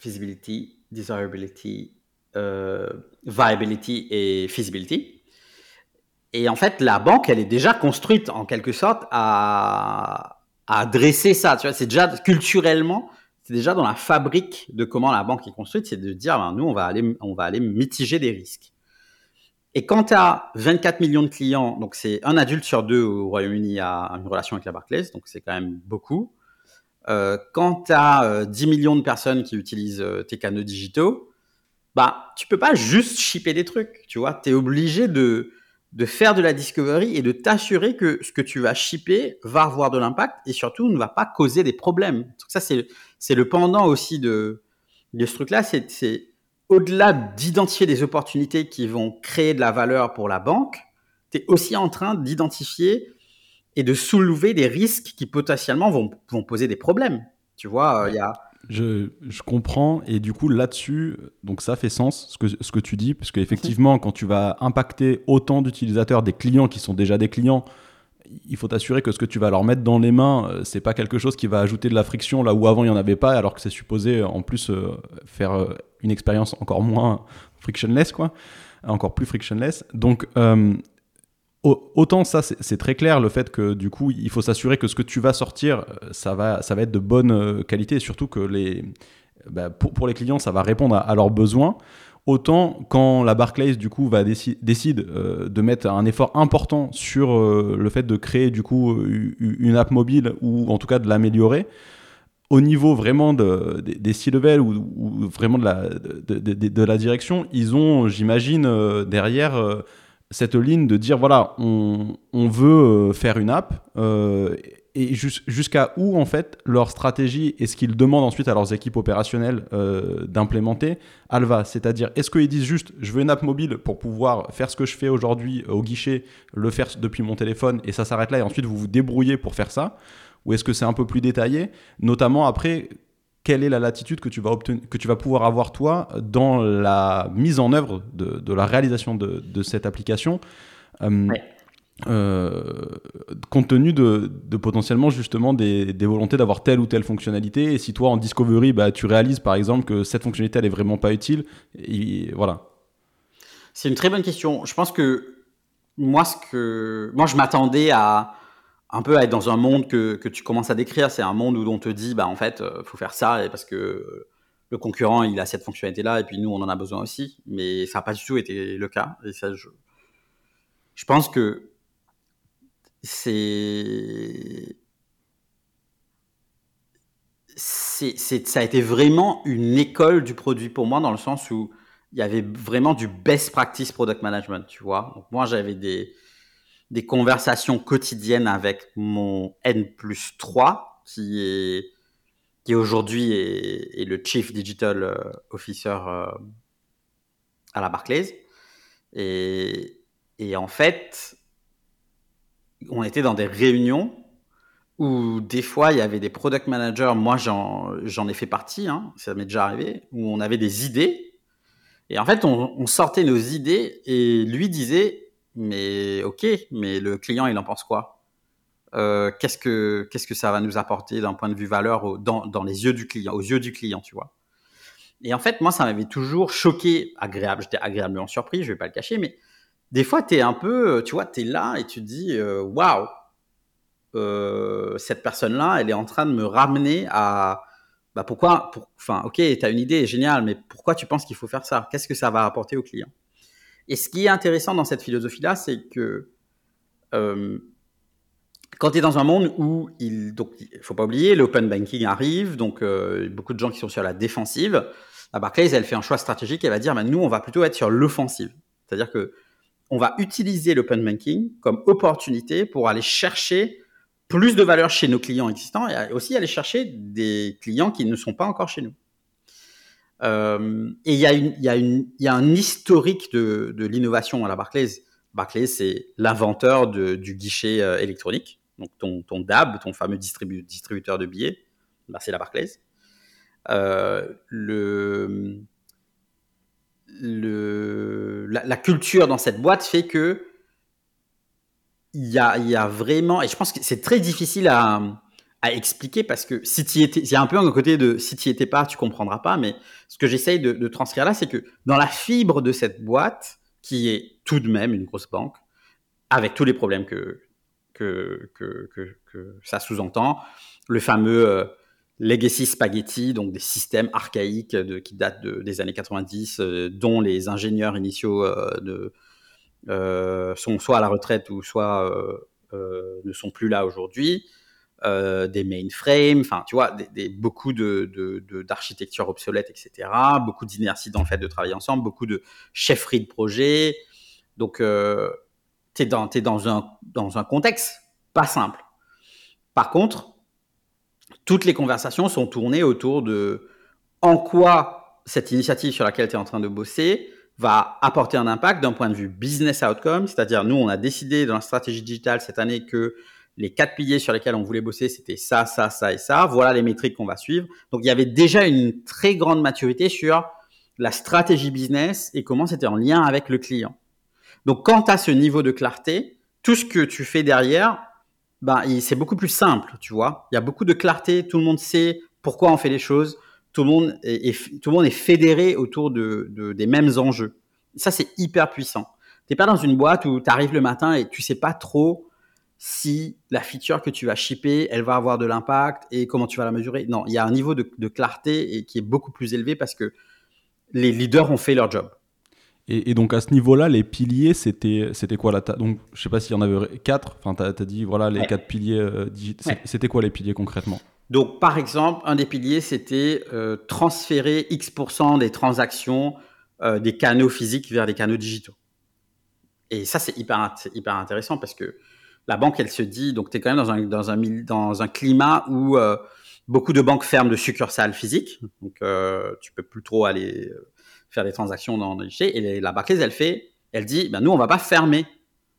Feasibility, desirability, viability et feasibility. Et en fait, la banque, elle est déjà construite en quelque sorte à, à adresser ça. Tu vois, c'est déjà culturellement, c'est déjà dans la fabrique de comment la banque est construite, c'est de dire, ben, nous, on va aller, on va aller mitiger des risques. Et quand tu as 24 millions de clients, donc c'est un adulte sur deux au Royaume-Uni a une relation avec la Barclays, donc c'est quand même beaucoup. Euh, quand tu as 10 millions de personnes qui utilisent euh, tes canaux digitaux, bah, tu peux pas juste shipper des trucs, tu vois. Tu es obligé de, de faire de la discovery et de t'assurer que ce que tu vas shipper va avoir de l'impact et surtout ne va pas causer des problèmes. ça, c'est le pendant aussi de, de ce truc-là. C'est au-delà d'identifier des opportunités qui vont créer de la valeur pour la banque, tu es aussi en train d'identifier et de soulever des risques qui potentiellement vont, vont poser des problèmes. Tu vois, il y a je, je, comprends et du coup là-dessus, donc ça fait sens ce que, ce que tu dis, parce qu'effectivement, quand tu vas impacter autant d'utilisateurs, des clients qui sont déjà des clients, il faut t'assurer que ce que tu vas leur mettre dans les mains, euh, c'est pas quelque chose qui va ajouter de la friction là où avant il n'y en avait pas, alors que c'est supposé en plus euh, faire euh, une expérience encore moins frictionless, quoi, encore plus frictionless. Donc Autant ça, c'est très clair, le fait que du coup, il faut s'assurer que ce que tu vas sortir, euh, ça va, ça va être de bonne euh, qualité, et surtout que les, bah, pour, les clients, ça va répondre à, leurs besoins. Autant quand la Barclays du coup va décide euh, de mettre un effort important sur le fait de créer du coup une app mobile ou en tout cas de l'améliorer, au niveau vraiment de, des C-level ou, vraiment de la, direction, ils ont, j'imagine, derrière cette ligne de dire voilà, on, veut euh, faire une app euh, et jusqu'à où en fait leur stratégie et ce qu'ils demandent ensuite à leurs équipes opérationnelles euh, d'implémenter, elle va. C'est-à-dire, est-ce qu'ils disent juste je veux une app mobile pour pouvoir faire ce que je fais aujourd'hui au guichet, le faire depuis mon téléphone et ça s'arrête là et ensuite vous vous débrouillez pour faire ça? Ou est-ce que c'est un peu plus détaillé? Notamment après, quelle est la latitude que tu vas, obtenir, que tu vas pouvoir avoir toi dans la mise en œuvre de, la réalisation de, cette application? Euh, compte tenu de, potentiellement justement des, volontés d'avoir telle ou telle fonctionnalité et si toi en discovery bah, tu réalises par exemple que cette fonctionnalité elle est vraiment pas utile et, voilà c'est une très bonne question je pense que moi ce que moi je m'attendais à un peu à être dans un monde que, que tu commences à décrire. C'est un monde où on te dit, bah en fait, euh, faut faire ça parce que le concurrent il a cette fonctionnalité là et puis nous on en a besoin aussi. Mais ça n'a pas du tout été le cas. Et ça, je, je pense que c'est c'est, ça a été vraiment une école du produit pour moi dans le sens où il y avait vraiment du best practice product management, tu vois. Moi, j'avais des, des conversations quotidiennes avec mon N plus 3, qui est, qui aujourd'hui est, le Chief Digital euh, Officer euh, à la Barclays. Et, et en fait, on était dans des réunions où des fois il y avait des product managers, moi j'en ai fait partie, hein, ça m'est déjà arrivé, où on avait des idées. Et en fait, on, sortait nos idées et lui disait, mais ok, mais le client il en pense quoi? Euh, Qu'est-ce que ça va nous apporter d'un point de vue valeur dans, dans les yeux du client, aux yeux du client, tu vois? Et en fait, moi ça m'avait toujours choqué, agréable, j'étais agréablement surpris, je vais pas le cacher, mais des fois tu es un peu, tu vois, tu es là et tu te dis, euh, waouh euh, cette personne-là, elle est en train de me ramener à bah pourquoi, enfin, ok, tu as une idée, génial, mais pourquoi tu penses qu'il faut faire ça? Qu'est-ce que ça va apporter au client? Et ce qui est intéressant dans cette philosophie-là, c'est que euh, quand tu es dans un monde où il donc faut pas oublier l'open banking arrive donc euh, beaucoup de gens qui sont sur la défensive. La Barclays elle fait un choix stratégique elle va dire bah, nous on va plutôt être sur l'offensive. C'est-à-dire que on va utiliser l'open banking comme opportunité pour aller chercher plus de valeur chez nos clients existants et aussi aller chercher des clients qui ne sont pas encore chez nous. Euh, et il y, a un historique de, l'innovation à la Barclays. Barclays, c'est l'inventeur du guichet euh, électronique. Donc ton, DAB, ton fameux distribu distributeur de billets, bah, c'est la Barclays. Euh, le, la, culture dans cette boîte fait que il y a, vraiment, et je pense que c'est très difficile à, expliquer parce que si tu y a un peu un côté de si tu étais pas, tu comprendras pas, mais ce que j'essaye de, transcrire là, c'est que dans la fibre de cette boîte, qui est tout de même une grosse banque, avec tous les problèmes que, que, que ça sous-entend, le fameux euh, legacy spaghetti, donc des systèmes archaïques qui datent de, des années 90, euh, dont les ingénieurs initiaux euh, euh, sont soit à la retraite ou soit ne sont plus là aujourd'hui. des mainframes, enfin, tu vois, beaucoup d'architecture de, obsolète, etc. Beaucoup d'inertie dans le fait de travailler ensemble, beaucoup de chefferie de projet. Donc, euh, tu es, dans, dans, un, dans un contexte pas simple. Par contre, toutes les conversations sont tournées autour de en quoi cette initiative sur laquelle tu es en train de bosser va apporter un impact d'un point de vue business outcome, c'est-à-dire nous, on a décidé dans la stratégie digitale cette année que les quatre piliers sur lesquels on voulait bosser, c'était ça, ça, ça et ça. Voilà les métriques qu'on va suivre. Donc il y avait déjà une très grande maturité sur la stratégie business et comment c'était en lien avec le client. Donc quand tu as ce niveau de clarté, tout ce que tu fais derrière, ben, c'est beaucoup plus simple, tu vois. Il y a beaucoup de clarté, tout le monde sait pourquoi on fait les choses tout le monde est, tout le monde est fédéré autour de, des mêmes enjeux. Ça, c'est hyper puissant. Tu n'es pas dans une boîte où tu arrives le matin et tu sais pas trop si la feature que tu vas shipper, elle va avoir de l'impact et comment tu vas la mesurer. Non, il y a un niveau de, clarté et qui est beaucoup plus élevé parce que les leaders ont fait leur job. Et, donc à ce niveau-là, les piliers, c'était c'était quoi là Donc je sais pas s'il y en avait quatre. Enfin, tu as, dit voilà les quatre piliers. Euh, c'était quoi les piliers concrètement? Donc, par exemple, un des piliers, c'était euh, transférer X% des transactions euh, des canaux physiques vers des canaux digitaux. Et ça, c'est hyper, hyper intéressant parce que la banque, elle se dit, donc tu es quand même dans un, dans un, dans un climat où beaucoup de banques ferment de succursales physiques. Donc, tu peux plus trop aller faire des transactions dans les guichets. Et la Barclays, elle fait, elle dit, ben, nous, on va pas fermer.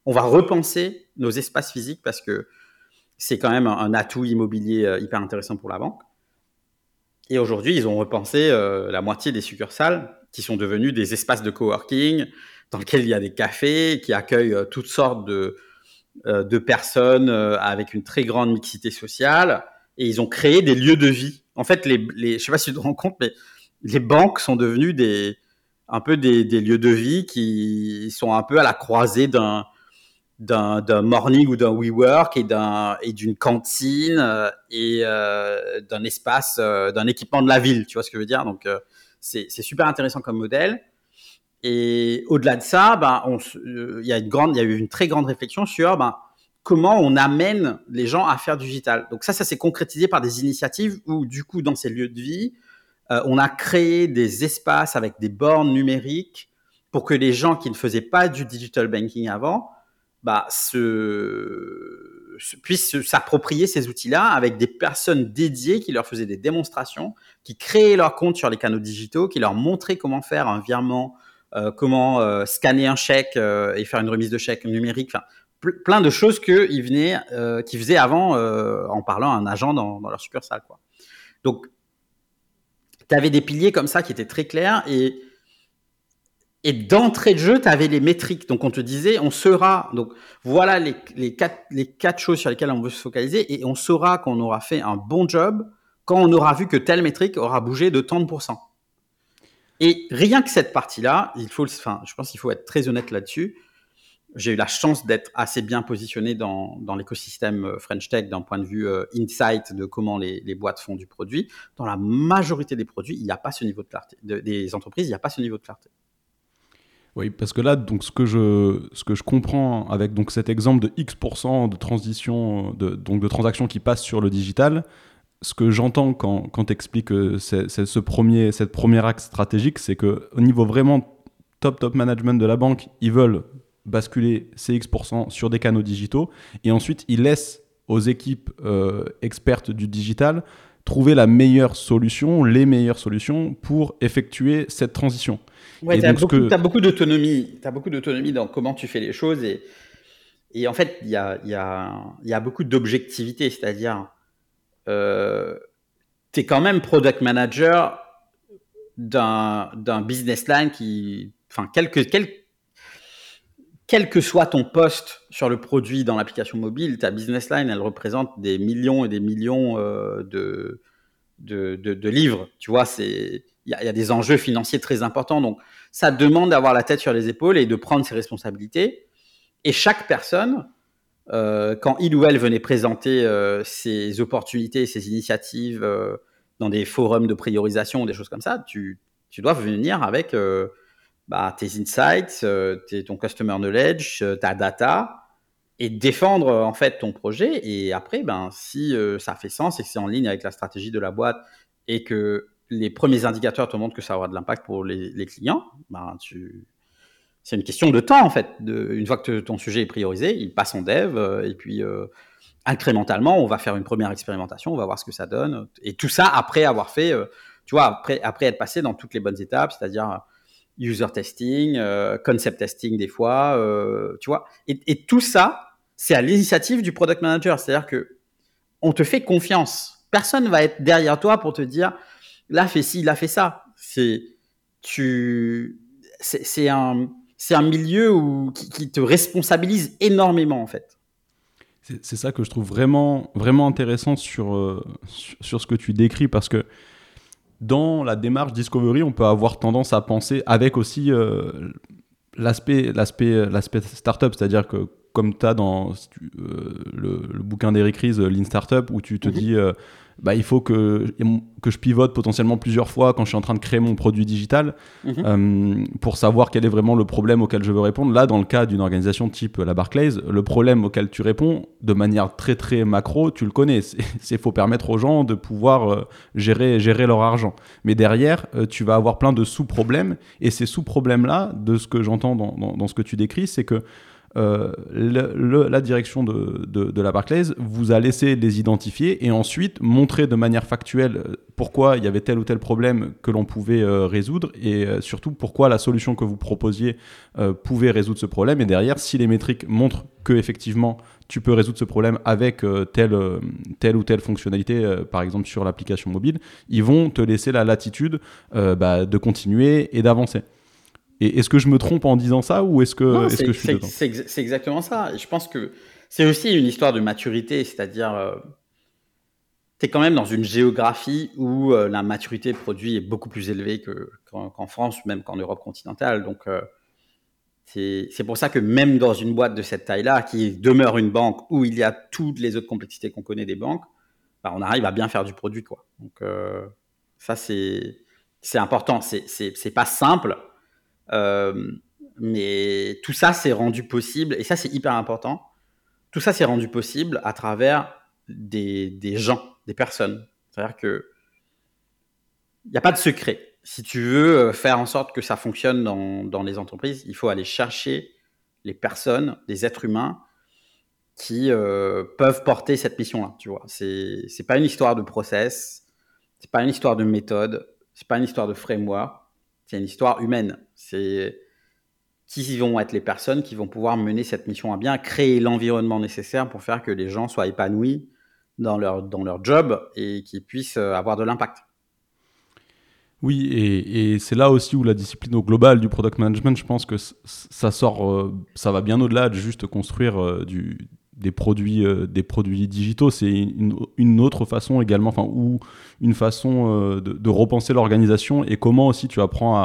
On va repenser nos espaces physiques parce que c'est quand même un, atout immobilier euh, hyper intéressant pour la banque. Et aujourd'hui, ils ont repensé euh, la moitié des succursales qui sont devenues des espaces de coworking dans lesquels il y a des cafés qui accueillent euh, toutes sortes de, de personnes avec une très grande mixité sociale. Et ils ont créé des lieux de vie. En fait, les, les, je sais pas si tu te rends compte, mais les banques sont devenues des, un peu des, lieux de vie qui sont un peu à la croisée d'un morning ou d'un WeWork et et d'une cantine euh, et euh, d'un espace, euh, d'un équipement de la ville. Tu vois ce que je veux dire? Donc c'est super intéressant comme modèle. Et au-delà de ça, ben, il y a une grande, il y a eu une très grande réflexion sur ben, comment on amène les gens à faire du digital. Donc ça, ça s'est concrétisé par des initiatives où, du coup, dans ces lieux de vie, euh, on a créé des espaces avec des bornes numériques pour que les gens qui ne faisaient pas du digital banking avant bah, se, puissent s'approprier ces outils-là avec des personnes dédiées qui leur faisaient des démonstrations, qui créaient leur compte sur les canaux digitaux, qui leur montraient comment faire un virement, euh, comment euh, scanner un chèque et faire une remise de chèque numérique. Enfin, plein de choses qu'ils venaient, qu'ils faisaient avant en parlant à un agent dans, dans leur succursale. Quoi. Donc, tu avais des piliers comme ça qui étaient très clairs et, et d'entrée de jeu, tu avais les métriques. Donc, on te disait, on sera, donc voilà les, les, quatre, les quatre choses sur lesquelles on veut se focaliser et on saura qu'on aura fait un bon job quand on aura vu que telle métrique aura bougé de tant de pourcents. Et rien que cette partie-là, il faut, enfin, je pense qu'il faut être très honnête là-dessus j'ai eu la chance d'être assez bien positionné dans, l'écosystème euh, French Tech d'un point de vue euh, insight de comment les, les, boîtes font du produit. Dans la majorité des produits, il n'y a pas ce niveau de clarté. des entreprises, il n'y a pas ce niveau de clarté. Oui, parce que là, donc, ce, que je, ce que je comprends avec donc, cet exemple de X% de transition, de, donc, de transactions qui passent sur le digital, ce que j'entends quand, quand tu expliques euh, ce premier, cette première axe stratégique, c'est qu'au niveau vraiment top, top management de la banque, ils veulent basculer ces X% sur des canaux digitaux et ensuite ils laissent aux équipes euh, expertes du digital trouver la meilleure solution, les meilleures solutions pour effectuer cette transition. Ouais, tu as, que... beaucoup d'autonomie. Tu as beaucoup d'autonomie dans comment tu fais les choses. Et, et en fait, il y a, y, a, y a, beaucoup d'objectivité. C'est-à-dire, euh, tu es quand même product manager d'un business line qui. Enfin, quel que soit ton poste sur le produit dans l'application mobile, ta business line, elle représente des millions et des millions euh, de, de, livres. Tu vois, il y, a des enjeux financiers très importants. Donc, ça demande d'avoir la tête sur les épaules et de prendre ses responsabilités. Et chaque personne, euh, quand il ou elle venait présenter euh, ses opportunités, ses initiatives dans des forums de priorisation ou des choses comme ça, tu, tu dois venir avec bah, tes insights, euh, ton customer knowledge, euh, ta data, et défendre en fait ton projet. Et après, ben, si euh, ça fait sens et que c'est en ligne avec la stratégie de la boîte et que les premiers indicateurs te montrent que ça aura de l'impact pour les, clients, ben, tu... c'est une question de temps en fait. Une fois que ton sujet est priorisé, il passe en dev et puis incrémentalement, on va faire une première expérimentation, on va voir ce que ça donne. Et tout ça après avoir fait, tu vois, après être passé dans toutes les bonnes étapes, c'est-à-dire user testing, euh, concept testing des fois, euh, tu vois. Et, tout ça, c'est à l'initiative du product manager. C'est-à-dire que on te fait confiance. Personne va être derrière toi pour te dire, là, fais ci, là, fais ça. C'est, tu, c'est un, c'est un milieu où, qui, te responsabilise énormément, en fait. C'est ça que je trouve vraiment, vraiment intéressant sur, euh, sur, sur, ce que tu décris parce que dans la démarche Discovery, on peut avoir tendance à penser avec aussi euh, l'aspect l'aspect l'aspect startup, c'est-à-dire que comme tu as dans euh, le, bouquin d'Eric Ries, Lean Startup, où tu te mhm. dis euh, bah, il faut que, que je pivote potentiellement plusieurs fois quand je suis en train de créer mon produit digital mhm. euh, pour savoir quel est vraiment le problème auquel je veux répondre. Là, dans le cas d'une organisation type la Barclays, le problème auquel tu réponds de manière très très macro, tu le connais. C'est (laughs) faut permettre aux gens de pouvoir euh, gérer, gérer leur argent. Mais derrière, euh, tu vas avoir plein de sous-problèmes et ces sous-problèmes-là, de ce que j'entends dans, dans, dans, ce que tu décris, c'est que euh, la direction de, la Barclays vous a laissé les identifier et ensuite montrer de manière factuelle euh, pourquoi il y avait tel ou tel problème que l'on pouvait euh, résoudre et surtout pourquoi la solution que vous proposiez pouvait résoudre ce problème. Et derrière, si les métriques montrent que effectivement tu peux résoudre ce problème avec telle, telle ou telle fonctionnalité, par exemple sur l'application mobile, ils vont te laisser la latitude bah, de continuer et d'avancer. Et est-ce que je me trompe en disant ça ou est-ce que, est, que je suis dedans? C'est exactement ça. Je pense que c'est aussi une histoire de maturité, c'est-à-dire euh, tu es quand même dans une géographie où euh, la maturité produit est beaucoup plus élevée qu'en France, même qu'en Europe continentale. Donc euh, c'est pour ça que même dans une boîte de cette taille-là, qui demeure une banque où il y a toutes les autres complexités qu'on connaît des banques, bah, on arrive à bien faire du produit. Quoi. Donc ça c'est important. C'est pas simple euh, mais tout ça, c'est rendu possible, et ça, c'est hyper important, tout ça s'est rendu possible à travers des, gens, des personnes. C'est-à-dire que il n'y a pas de secret. Si tu veux faire en sorte que ça fonctionne dans, les entreprises, il faut aller chercher les personnes, les êtres humains qui euh, peuvent porter cette mission-là. Tu vois, c'est c'est pas une histoire de process, c'est pas une histoire de méthode, c'est pas une histoire de framework, c'est une histoire humaine. C'est qui vont être les personnes qui vont pouvoir mener cette mission à bien, créer l'environnement nécessaire pour faire que les gens soient épanouis dans leur job et qu'ils puissent euh, avoir de l'impact. Oui, et, c'est là aussi où la discipline au global du product management, je pense que ça sort, euh, ça va bien au-delà de juste construire du, des produits, euh, des produits digitaux, c'est une, autre façon également, enfin, ou une façon euh, de, repenser l'organisation et comment aussi tu apprends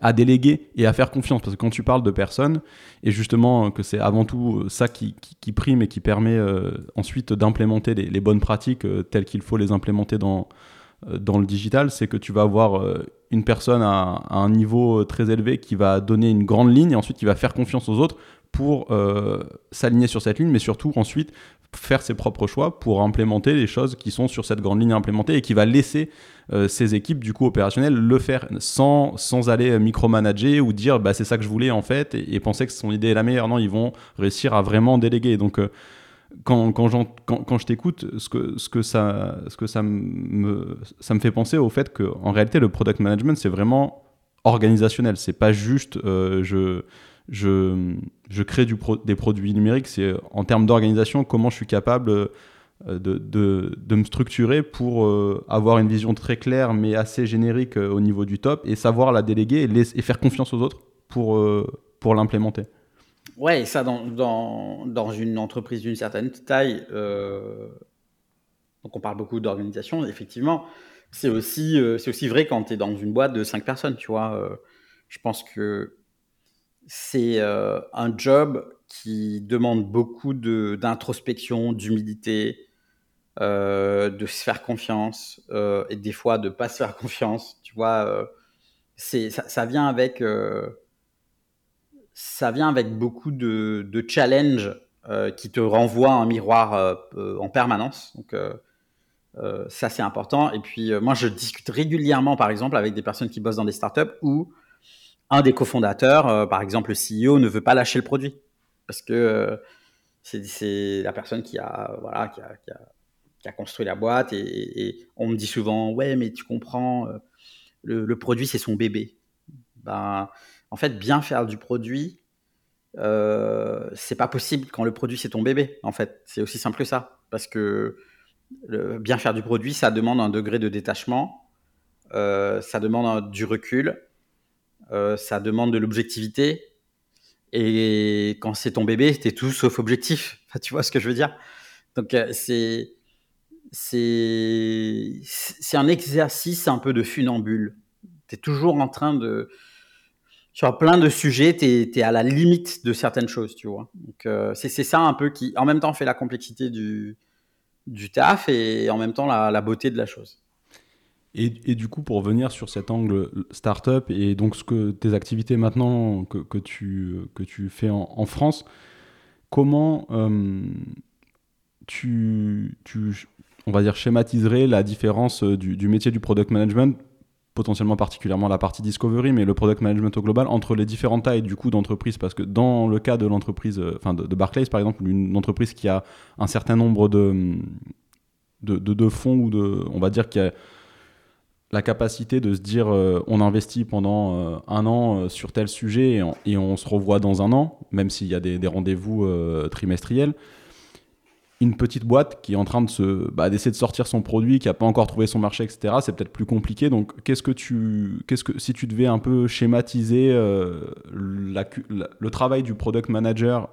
à, déléguer et à faire confiance. Parce que quand tu parles de personnes, et justement que c'est avant tout ça qui, prime et qui permet euh, ensuite d'implémenter les, bonnes pratiques telles qu'il faut les implémenter dans, le digital, c'est que tu vas avoir une personne à, un niveau très élevé qui va donner une grande ligne et ensuite qui va faire confiance aux autres pour euh, s'aligner sur cette ligne, mais surtout ensuite faire ses propres choix pour implémenter les choses qui sont sur cette grande ligne implémentée et qui va laisser euh, ses équipes du coup opérationnelles le faire sans, sans aller micromanager ou dire bah, c'est ça que je voulais en fait et, penser que son idée est la meilleure. Non, ils vont réussir à vraiment déléguer. Donc euh, quand, quand, quand, quand, je t'écoute, ce que, ce que, ça, ce que ça, me, ça me fait penser au fait qu'en réalité le product management c'est vraiment organisationnel. C'est pas juste je je, crée des produits numériques, c'est en termes d'organisation, comment je suis capable euh, de, me structurer pour euh, avoir une vision très claire mais assez générique euh, au niveau du top et savoir la déléguer et, faire confiance aux autres pour, l'implémenter. Ouais, et ça, dans une entreprise d'une certaine taille, donc on parle beaucoup d'organisation, effectivement, c'est aussi, c'est aussi vrai quand tu es dans une boîte de 5 personnes, tu vois. je pense que c'est euh, un job qui demande beaucoup d'introspection, d'humilité, euh, de se faire confiance euh, et des fois de pas se faire confiance. Tu vois, c'est ça, ça, vient avec ça vient avec beaucoup de, de challenges qui te renvoient un miroir en permanence. Donc ça c'est important. Et puis moi je discute régulièrement par exemple avec des personnes qui bossent dans des startups où un des cofondateurs, euh, par exemple le CEO, ne veut pas lâcher le produit. Parce que euh, c'est la personne qui a, voilà, qui a, qui a, construit la boîte et, on me dit souvent ouais mais tu comprends euh, le, produit c'est son bébé. Ben en fait bien faire du produit euh, c'est pas possible quand le produit c'est ton bébé en fait. C'est aussi simple que ça. Parce que le, bien faire du produit ça demande un degré de détachement euh, ça demande du recul euh, ça demande de l'objectivité. Et quand c'est ton bébé, t'es tout sauf objectif. (laughs) Tu vois ce que je veux dire? Donc euh, c'est c'est c'est un exercice un peu de funambule. T'es toujours en train de sur plein de sujets, tu es, à la limite de certaines choses, tu vois. Donc euh, c'est ça un peu qui, en même temps, fait la complexité du, du taf et en même temps la, la beauté de la chose. Et, du coup, pour revenir sur cet angle startup et donc ce que tes activités maintenant que, tu, que tu fais en, France, comment euh, tu, on va dire, schématiserais la différence euh, du, métier du product management, potentiellement particulièrement la partie discovery, mais le product management au global, entre les différentes tailles du coup d'entreprise Parce que dans le cas de l'entreprise, euh, enfin de, Barclays par exemple, une entreprise qui a un certain nombre de, de fonds ou de, on va dire, qui a la capacité de se dire euh, on investit pendant euh, un an euh, sur tel sujet et on, se revoit dans un an, même s'il y a des, rendez-vous trimestriels. Une petite boîte qui est en train de se bah, d'essayer de sortir son produit, qui n'a pas encore trouvé son marché, etc. C'est peut-être plus compliqué. Donc, qu'est-ce que tu, que si tu devais un peu schématiser le travail du product manager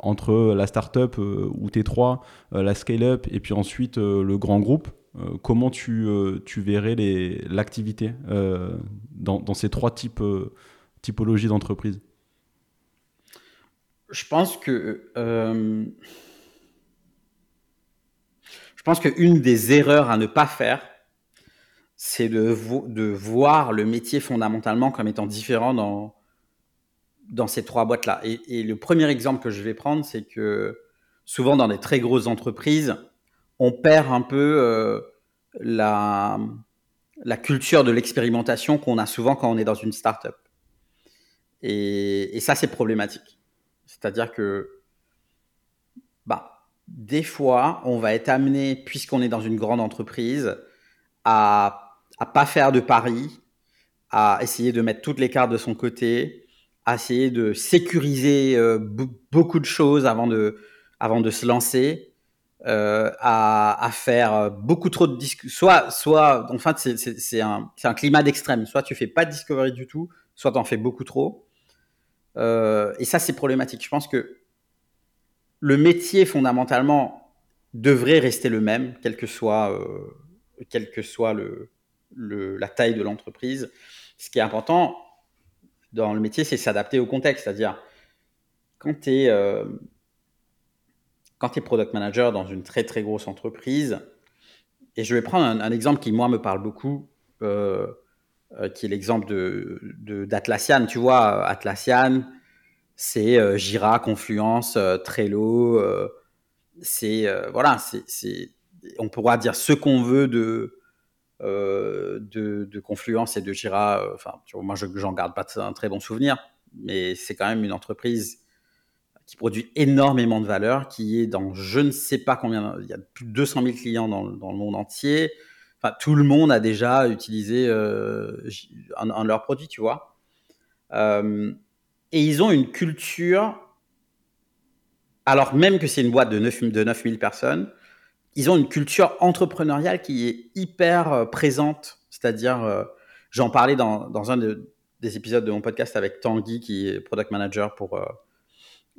entre la startup ou T3, la scale-up et puis ensuite le grand groupe, comment tu, euh, tu verrais l'activité euh, dans, dans, ces trois types, typologies d'entreprises? Je pense que je pense qu'une des erreurs à ne pas faire, c'est de, voir le métier fondamentalement comme étant différent dans, dans ces trois boîtes-là. Et, le premier exemple que je vais prendre, c'est que souvent dans des très grosses entreprises, on perd un peu euh, la, culture de l'expérimentation qu'on a souvent quand on est dans une startup. Et, et ça, c'est problématique. C'est-à-dire que bah, des fois, on va être amené, puisqu'on est dans une grande entreprise, à ne pas faire de paris, à essayer de mettre toutes les cartes de son côté, à essayer de sécuriser euh, beaucoup de choses avant de, avant de se lancer, euh, à, faire beaucoup trop de discovery. Soit, soit, en fait, c'est un, un, climat d'extrême. Soit tu fais pas de discovery du tout, soit tu en fais beaucoup trop. Euh, et ça, c'est problématique. Je pense que le métier, fondamentalement, devrait rester le même, quel que soit, euh, quel que soit le, le, la taille de l'entreprise. Ce qui est important, dans le métier, c'est s'adapter au contexte. C'est-à-dire, quand tu es, euh, es, product manager dans une très très grosse entreprise, et je vais prendre un, exemple qui, moi, me parle beaucoup, euh, euh, qui est l'exemple d'Atlassian. De, tu vois, Atlassian, c'est euh, Jira, Confluence, Trello. c'est, voilà, c'est, on pourra dire ce qu'on veut de, euh, de, Confluence et de Jira. Euh, enfin, moi, je j'en garde pas un très bon souvenir, mais c'est quand même une entreprise qui produit énormément de valeur, qui est dans je ne sais pas combien, il y a plus de 200 000 clients dans, le monde entier. Enfin, tout le monde a déjà utilisé euh, un, de leurs produits, tu vois. et ils ont une culture, alors même que c'est une boîte de 9, de 9000 personnes, ils ont une culture entrepreneuriale qui est hyper euh, présente. C'est-à-dire, euh, j'en parlais dans, dans un des épisodes de mon podcast avec Tanguy, qui est product manager pour euh,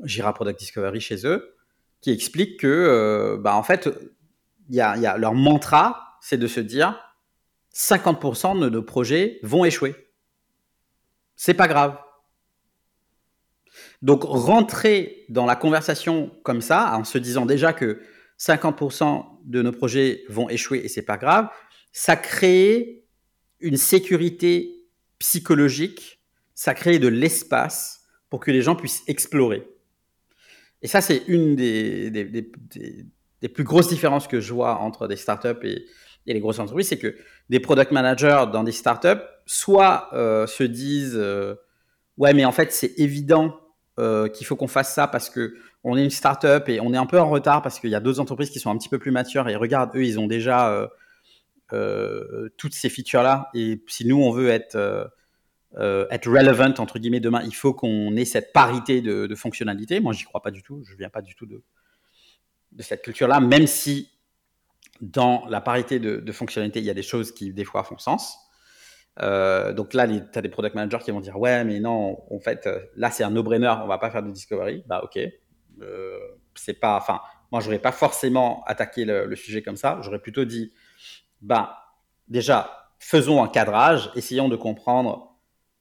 Jira Product Discovery chez eux, qui explique que, bah, en fait, y a, leur mantra, c'est de se dire 50% de nos projets vont échouer. C'est pas grave. Donc, rentrer dans la conversation comme ça, en se disant déjà que 50% de nos projets vont échouer et c'est pas grave. Ça crée une sécurité psychologique, ça crée de l'espace pour que les gens puissent explorer. Et ça, c'est une des, des, plus grosses différences que je vois entre des startups et, les grosses entreprises, c'est que des product managers dans des startups, soit euh, se disent euh, ouais, mais en fait, c'est évident euh, qu'il faut qu'on fasse ça parce que on est une start-up et on est un peu en retard parce qu'il y a d'autres entreprises qui sont un petit peu plus matures et regarde, eux, ils ont déjà toutes ces features-là. Et si nous, on veut être, euh, être relevant, entre guillemets, demain, il faut qu'on ait cette parité de, de fonctionnalité. Moi, j'y crois pas du tout. Je viens pas du tout de, cette culture-là, même si dans la parité de, de, fonctionnalité, il y a des choses qui, des fois, font sens. donc là, tu as des product managers qui vont dire Ouais, mais non, en fait, là, c'est un no-brainer, on va pas faire de discovery. Bah, ok, euh, c'est pas, enfin, moi, j'aurais pas forcément attaqué le, sujet comme ça. J'aurais plutôt dit, ben, déjà, faisons un cadrage, essayons de comprendre,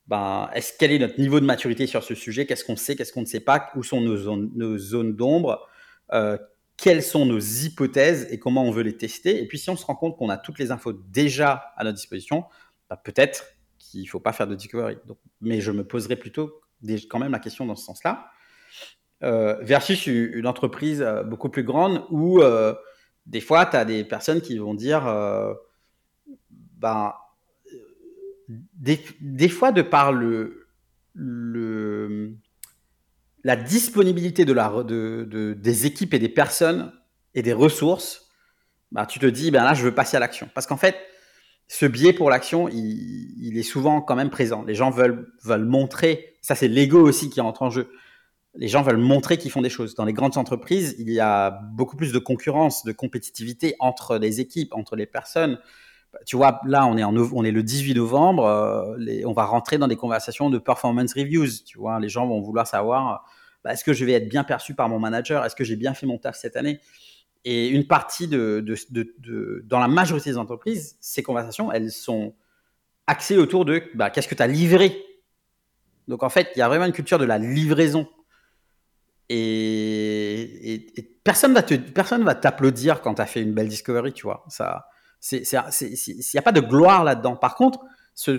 ben, est-ce quel est notre niveau de maturité sur ce sujet, qu'est-ce qu'on sait, qu'est-ce qu'on ne sait pas, où sont nos zones, d'ombre, euh, quelles sont nos hypothèses et comment on veut les tester? Et puis, si on se rend compte qu'on a toutes les infos déjà à notre disposition, ben, peut-être qu'il ne faut pas faire de discovery. Mais je me poserai plutôt quand même la question dans ce sens-là. Euh, versus une entreprise euh, beaucoup plus grande où des fois, tu as des personnes qui vont dire, ben, des, fois, de par le, la disponibilité de la, de, de, des équipes et des personnes et des ressources, bah, tu te dis, ben là, je veux passer à l'action. Parce qu'en fait, ce biais pour l'action, il, il, est souvent quand même présent. Les gens veulent, veulent montrer, ça c'est l'ego aussi qui entre en jeu les gens veulent montrer qu'ils font des choses. Dans les grandes entreprises, il y a beaucoup plus de concurrence, de compétitivité entre les équipes, entre les personnes. Tu vois, là, on est, le 18 novembre, euh, on va rentrer dans des conversations de performance reviews. Tu vois, les gens vont vouloir savoir bah, est-ce que je vais être bien perçu par mon manager? Est-ce que j'ai bien fait mon taf cette année? Et une partie de, dans la majorité des entreprises, ces conversations, elles sont axées autour de bah, qu'est-ce que tu as livré? Donc en fait, il y a vraiment une culture de la livraison et, personne va te, personne va t'applaudir quand tu as fait une belle discovery, tu vois. Ça, il n'y a pas de gloire là-dedans. Par contre, ce,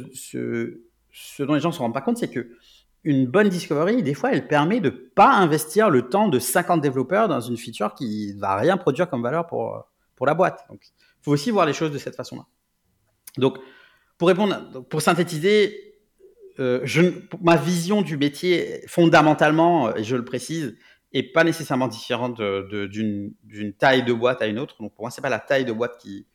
dont les gens ne se rendent pas compte, c'est que une bonne discovery, des fois, elle permet de pas investir le temps de 50 développeurs dans une feature qui va rien produire comme valeur pour, pour la boîte. Donc, faut aussi voir les choses de cette façon-là. Donc, pour répondre, pour synthétiser, euh, ma vision du métier, fondamentalement, et je le précise, est pas nécessairement différente d'une taille de boîte à une autre. Donc, pour moi, c'est pas la taille de boîte qui,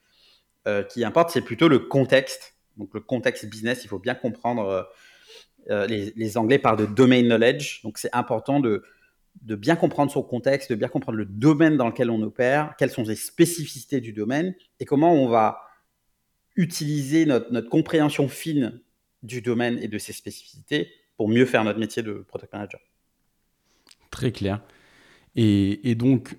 euh, qui importe, c'est plutôt le contexte. Donc, le contexte business, il faut bien comprendre euh, euh, les, Anglais parlent de domain knowledge, donc c'est important de, bien comprendre son contexte, de bien comprendre le domaine dans lequel on opère, quelles sont les spécificités du domaine et comment on va utiliser notre, compréhension fine du domaine et de ses spécificités pour mieux faire notre métier de product manager. Très clair. Et, donc,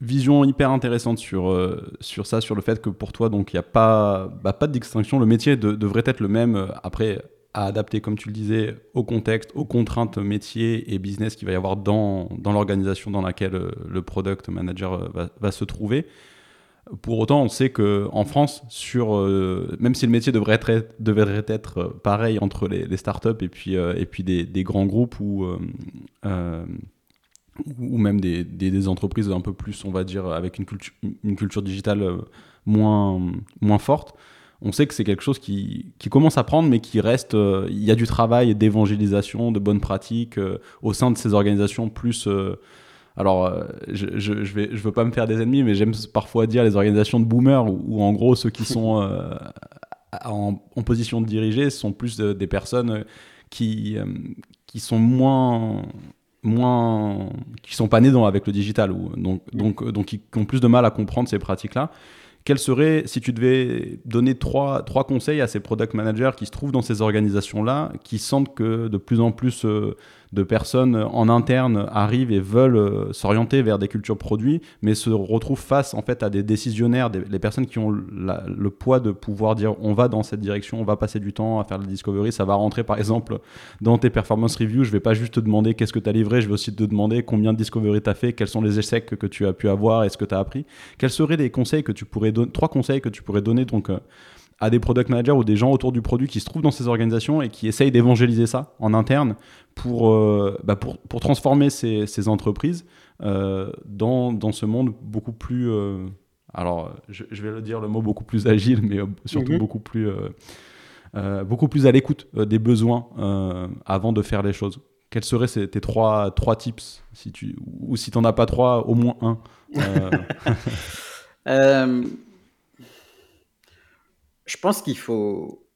vision hyper intéressante sur, euh, sur ça, sur le fait que pour toi, donc il n'y a pas, bah, pas de distinction. Le métier devrait être le même, euh, après, à adapter, comme tu le disais, au contexte, aux contraintes métier et business qu'il va y avoir dans, dans l'organisation dans laquelle euh, le product manager va, va, se trouver. Pour autant, on sait qu'en France, sur, même si le métier devrait être, devrait être pareil entre les, startups et puis, et puis des, des, grands groupes ou ou même des, des, entreprises un peu plus, on va dire, avec une culture, une culture digitale euh, moins, moins forte, on sait que c'est quelque chose qui, qui, commence à prendre, mais qui reste. Euh, il y a du travail d'évangélisation, de bonnes pratiques euh, au sein de ces organisations plus. alors, je, je, je, veux pas me faire des ennemis, mais j'aime parfois dire les organisations de boomers, où, en gros ceux qui sont en, en, position de diriger sont plus des personnes qui, qui sont moins moins qui sont pas nés dans, avec le digital ou donc donc donc qui ont plus de mal à comprendre ces pratiques là quels seraient, si tu devais donner trois, trois conseils à ces product managers qui se trouvent dans ces organisations-là, qui sentent que de plus en plus euh, de personnes en interne arrivent et veulent euh, s'orienter vers des cultures produits, mais se retrouvent face en fait à des décisionnaires, des, les personnes qui ont le poids de pouvoir dire on va dans cette direction, on va passer du temps à faire la discovery, ça va rentrer par exemple dans tes performance reviews, je vais pas juste te demander qu'est-ce que tu as livré, je vais aussi te demander combien de discovery tu as fait, quels sont les échecs que tu as pu avoir et ce que tu as appris. Quels seraient les conseils que tu pourrais donner, trois conseils que tu pourrais donner donc euh, à des product managers ou des gens autour du produit qui se trouvent dans ces organisations et qui essayent d'évangéliser ça en interne pour, euh, bah pour, pour, transformer ces, ces entreprises euh, dans, dans, ce monde beaucoup plus... Euh, alors, je, vais le dire le mot beaucoup plus agile, mais surtout mhm. beaucoup plus... beaucoup plus à l'écoute des besoins avant de faire les choses. Quels seraient ces, tes trois, trois tips si tu, Ou si tu n'en as pas trois, au moins un (laughs) (laughs) je pense qu'il faut,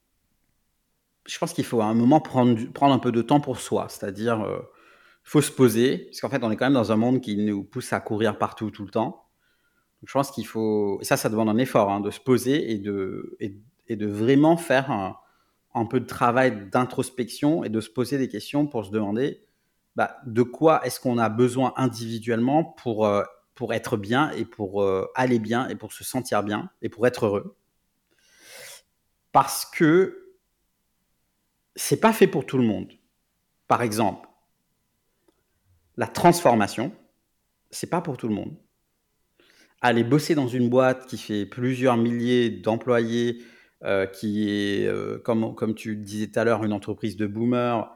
je pense qu'il faut à un moment prendre, prendre un peu de temps pour soi, c'est-à-dire il euh, faut se poser, parce qu'en fait on est quand même dans un monde qui nous pousse à courir partout tout le temps. je pense qu'il faut, et ça ça demande un effort, hein, de se poser et de, et, de vraiment faire un, peu de travail d'introspection et de se poser des questions pour se demander bah, de quoi est-ce qu'on a besoin individuellement pour, euh, pour être bien et pour euh, aller bien et pour se sentir bien et pour être heureux parce que c'est pas fait pour tout le monde. Par exemple, la transformation, c'est pas pour tout le monde. Aller bosser dans une boîte qui fait plusieurs milliers d'employés, euh, qui est, euh, comme, comme tu disais tout à l'heure, une entreprise de boomers,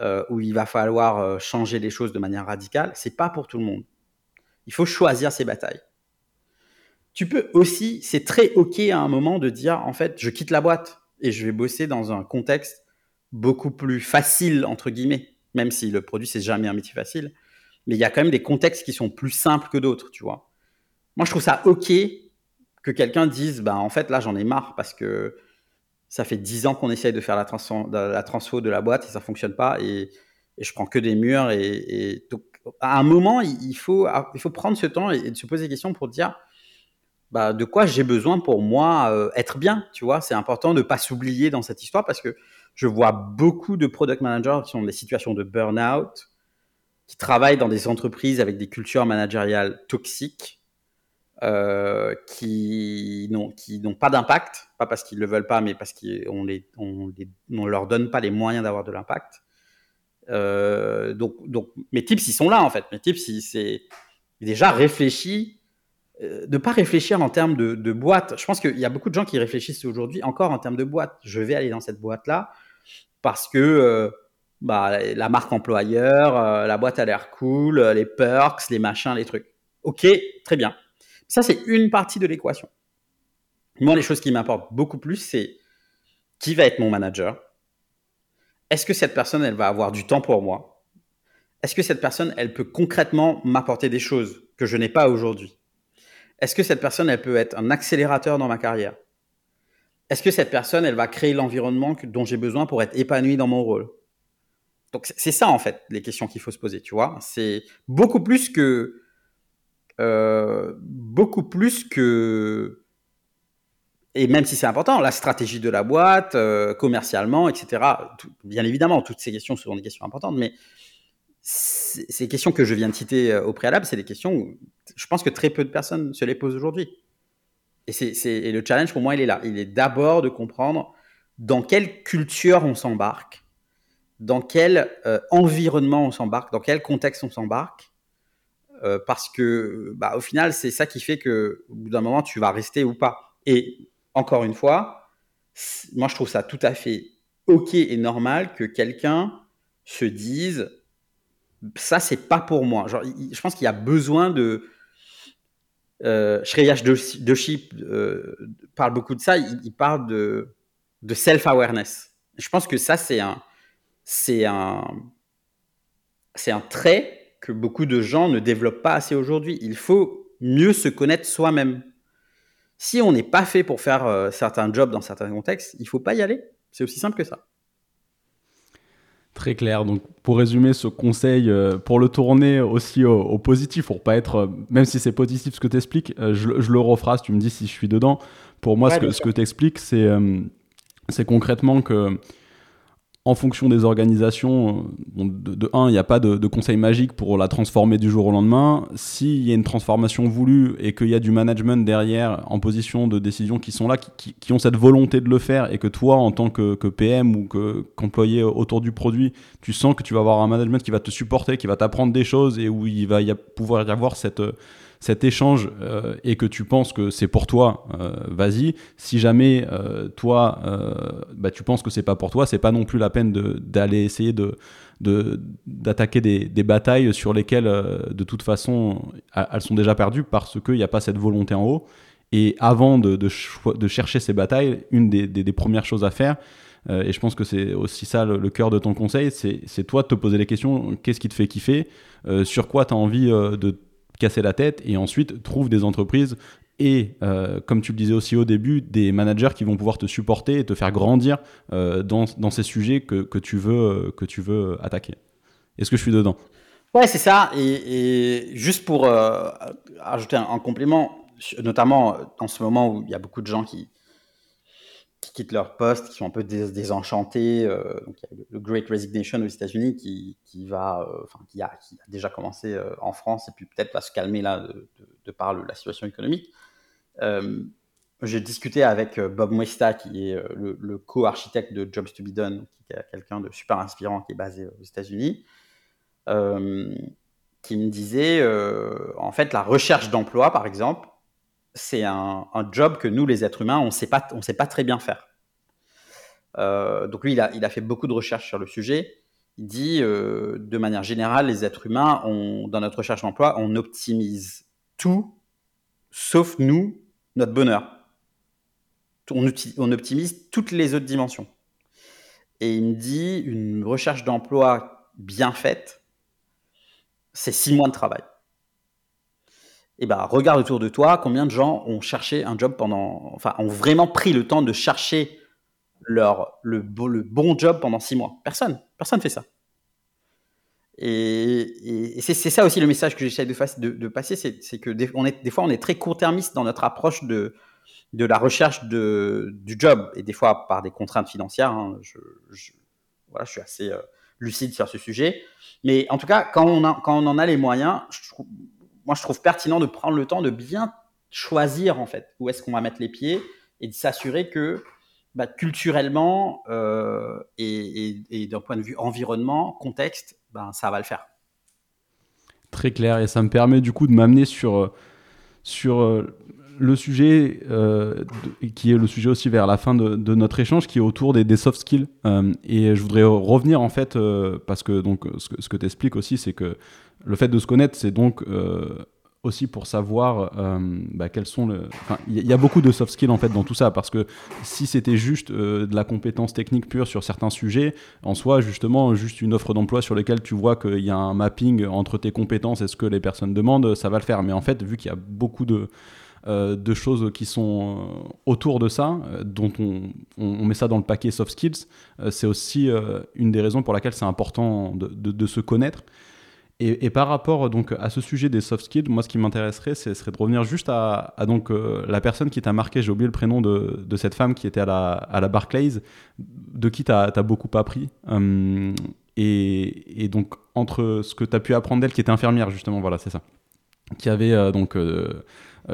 euh, où il va falloir changer les choses de manière radicale, c'est pas pour tout le monde. Il faut choisir ses batailles. Tu peux aussi, c'est très OK à un moment de dire, en fait, je quitte la boîte et je vais bosser dans un contexte beaucoup plus facile, entre guillemets, même si le produit, c'est jamais un métier facile. Mais il y a quand même des contextes qui sont plus simples que d'autres, tu vois. Moi, je trouve ça OK que quelqu'un dise, bah, en fait, là, j'en ai marre parce que ça fait dix ans qu'on essaye de faire la, la transfo de la boîte et ça fonctionne pas et, je prends que des murs. Et, donc, à un moment, il faut, il faut prendre ce temps et, et se poser des questions pour dire, bah, de quoi j'ai besoin pour moi euh, être bien, tu vois? C'est important de ne pas s'oublier dans cette histoire parce que je vois beaucoup de product managers qui sont dans des situations de burn-out, qui travaillent dans des entreprises avec des cultures managériales toxiques, euh, qui n'ont pas d'impact, pas parce qu'ils ne le veulent pas, mais parce qu'on on leur donne pas les moyens d'avoir de l'impact. Euh, donc, donc, mes tips, ils sont là en fait. Mes tips, c'est déjà réfléchi de euh, ne pas réfléchir en termes de, boîte. Je pense qu'il y a beaucoup de gens qui réfléchissent aujourd'hui encore en termes de boîte. Je vais aller dans cette boîte-là. parce que bah, la marque employeur, la boîte a l'air cool, les perks, les machins, les trucs. Ok, très bien. Ça, c'est une partie de l'équation. Moi, les choses qui m'importent beaucoup plus, c'est qui va être mon manager Est-ce que cette personne, elle va avoir du temps pour moi? Est-ce que cette personne, elle peut concrètement m'apporter des choses que je n'ai pas aujourd'hui? Est-ce que cette personne, elle peut être un accélérateur dans ma carrière? Est-ce que cette personne, elle va créer l'environnement dont j'ai besoin pour être épanoui dans mon rôle? Donc, c'est ça, en fait, les questions qu'il faut se poser, tu vois. C'est beaucoup plus que... Euh, beaucoup plus que et même si c'est important, la stratégie de la boîte, euh, commercialement, etc. bien évidemment, toutes ces questions sont des questions importantes, mais ces questions que je viens de citer euh, au préalable, c'est des questions où je pense que très peu de personnes se les posent aujourd'hui. Et, le challenge pour moi, il est là. Il est d'abord de comprendre dans quelle culture on s'embarque, dans quel euh, environnement on s'embarque, dans quel contexte on s'embarque, parce que, bah, au final, c'est ça qui fait que, au bout d'un moment, tu vas rester ou pas. Et encore une fois, moi je trouve ça tout à fait ok et normal que quelqu'un se dise ça c'est pas pour moi. Je pense qu'il y a besoin de euh, Shreyash Doshi euh, parle beaucoup de ça. Il, parle de, self-awareness. Je pense que ça c'est un c'est un c'est un trait que beaucoup de gens ne développent pas assez aujourd'hui. Il faut mieux se connaître soi-même. Si on n'est pas fait pour faire euh, certains jobs dans certains contextes, il faut pas y aller. C'est aussi simple que ça. Très clair. Donc, pour résumer ce conseil, euh, pour le tourner aussi au, positif, pour pas être, euh, même si c'est positif ce que tu expliques, je, le rephrase, tu me dis si je suis dedans. Pour moi, ce que, ce que tu expliques, c'est concrètement que en fonction des organisations, euh, de, un, il n'y a pas de, conseil magique pour la transformer du jour au lendemain. S'il y a une transformation voulue et qu'il y a du management derrière en position de décision qui sont là, qui, ont cette volonté de le faire et que toi, en tant que, PM ou qu'employé autour du produit, tu sens que tu vas avoir un management qui va te supporter, qui va t'apprendre des choses et où il va pouvoir y avoir cette cet échange euh, et que tu penses que c'est pour toi, euh, vas-y. Si jamais euh, toi, bah, tu penses que c'est pas pour toi, c'est pas non plus la peine d'aller essayer de d'attaquer des, batailles sur lesquelles de toute façon elles sont déjà perdues parce qu'il n'y a pas cette volonté en haut. Et avant de, de, chercher ces batailles, une des, des, premières choses à faire, et je pense que c'est aussi ça le, cœur de ton conseil, c'est toi de te poser les questions, qu'est-ce qui te fait kiffer, sur quoi tu as envie de casser la tête et ensuite trouve des entreprises et, euh, comme tu le disais aussi au début, des managers qui vont pouvoir te supporter et te faire grandir euh, dans, dans, ces sujets que, que, tu veux, que tu veux attaquer. Est-ce que je suis dedans? Ouais, c'est ça. Et, juste pour euh, ajouter un, complément, notamment en ce moment où il y a beaucoup de gens qui, qui quittent leur poste, qui sont un peu désenchantés. Euh, donc il y a le Great Resignation aux États-Unis qui, qui, euh, qui, a, qui, a, déjà commencé euh, en France et puis peut-être va se calmer là de, par la situation économique. J'ai discuté avec Bob Mwesta, qui est le, co-architecte de Jobs to be Done, qui est quelqu'un de super inspirant qui est basé aux États-Unis, qui me disait en fait la recherche d'emploi, par exemple, c'est un, job que nous, les êtres humains, on ne sait pas très bien faire. Euh, donc lui, il a, fait beaucoup de recherches sur le sujet. Il dit, euh, de manière générale, les êtres humains, dans notre recherche d'emploi, on optimise tout, sauf nous, notre bonheur. On, on optimise toutes les autres dimensions. Et il me dit, une recherche d'emploi bien faite, c'est six mois de travail eh ben, regarde autour de toi combien de gens ont cherché un job pendant, enfin, ont vraiment pris le temps de chercher leur, le, le bon job pendant six mois. Personne, personne fait ça. Et, c'est ça aussi le message que j'essaie de, de, passer, c'est que des, on est, des fois on est très court-termiste dans notre approche de, de la recherche de, du job, et des fois par des contraintes financières. Hein, je, voilà, je suis assez euh, lucide sur ce sujet. Mais en tout cas, quand on, a, quand on en a les moyens, je trouve, moi, je trouve pertinent de prendre le temps de bien choisir, en fait, où est-ce qu'on va mettre les pieds et de s'assurer que bah, culturellement euh, et, d'un point de vue environnement, contexte, ben, ça va le faire. Très clair. Et ça me permet du coup de m'amener sur, sur euh, le sujet qui est le sujet aussi vers la fin de, notre échange, qui est autour des, soft skills. et je voudrais revenir en fait, parce que donc ce que, que tu expliques aussi, c'est que le fait de se connaître, c'est donc aussi pour savoir euh, bah, quels sont le. il y, a beaucoup de soft skills en fait dans tout ça parce que si c'était juste euh, de la compétence technique pure sur certains sujets, en soi justement juste une offre d'emploi sur laquelle tu vois qu'il y a un mapping entre tes compétences et ce que les personnes demandent, ça va le faire. Mais en fait, vu qu'il y a beaucoup de euh, de choses qui sont autour de ça, dont on, on, met ça dans le paquet soft skills, c'est aussi une des raisons pour laquelle c'est important de, de, se connaître. Et, par rapport donc à ce sujet des soft skills, moi ce qui m'intéresserait, ce serait de revenir juste à, donc euh, la personne qui t'a marqué, j'ai oublié le prénom de, de, cette femme qui était à la, à la Barclays, de qui tu as, beaucoup appris. Et, et, donc entre ce que tu as pu apprendre d'elle, qui était infirmière justement, voilà, c'est ça, qui avait euh, donc euh, euh,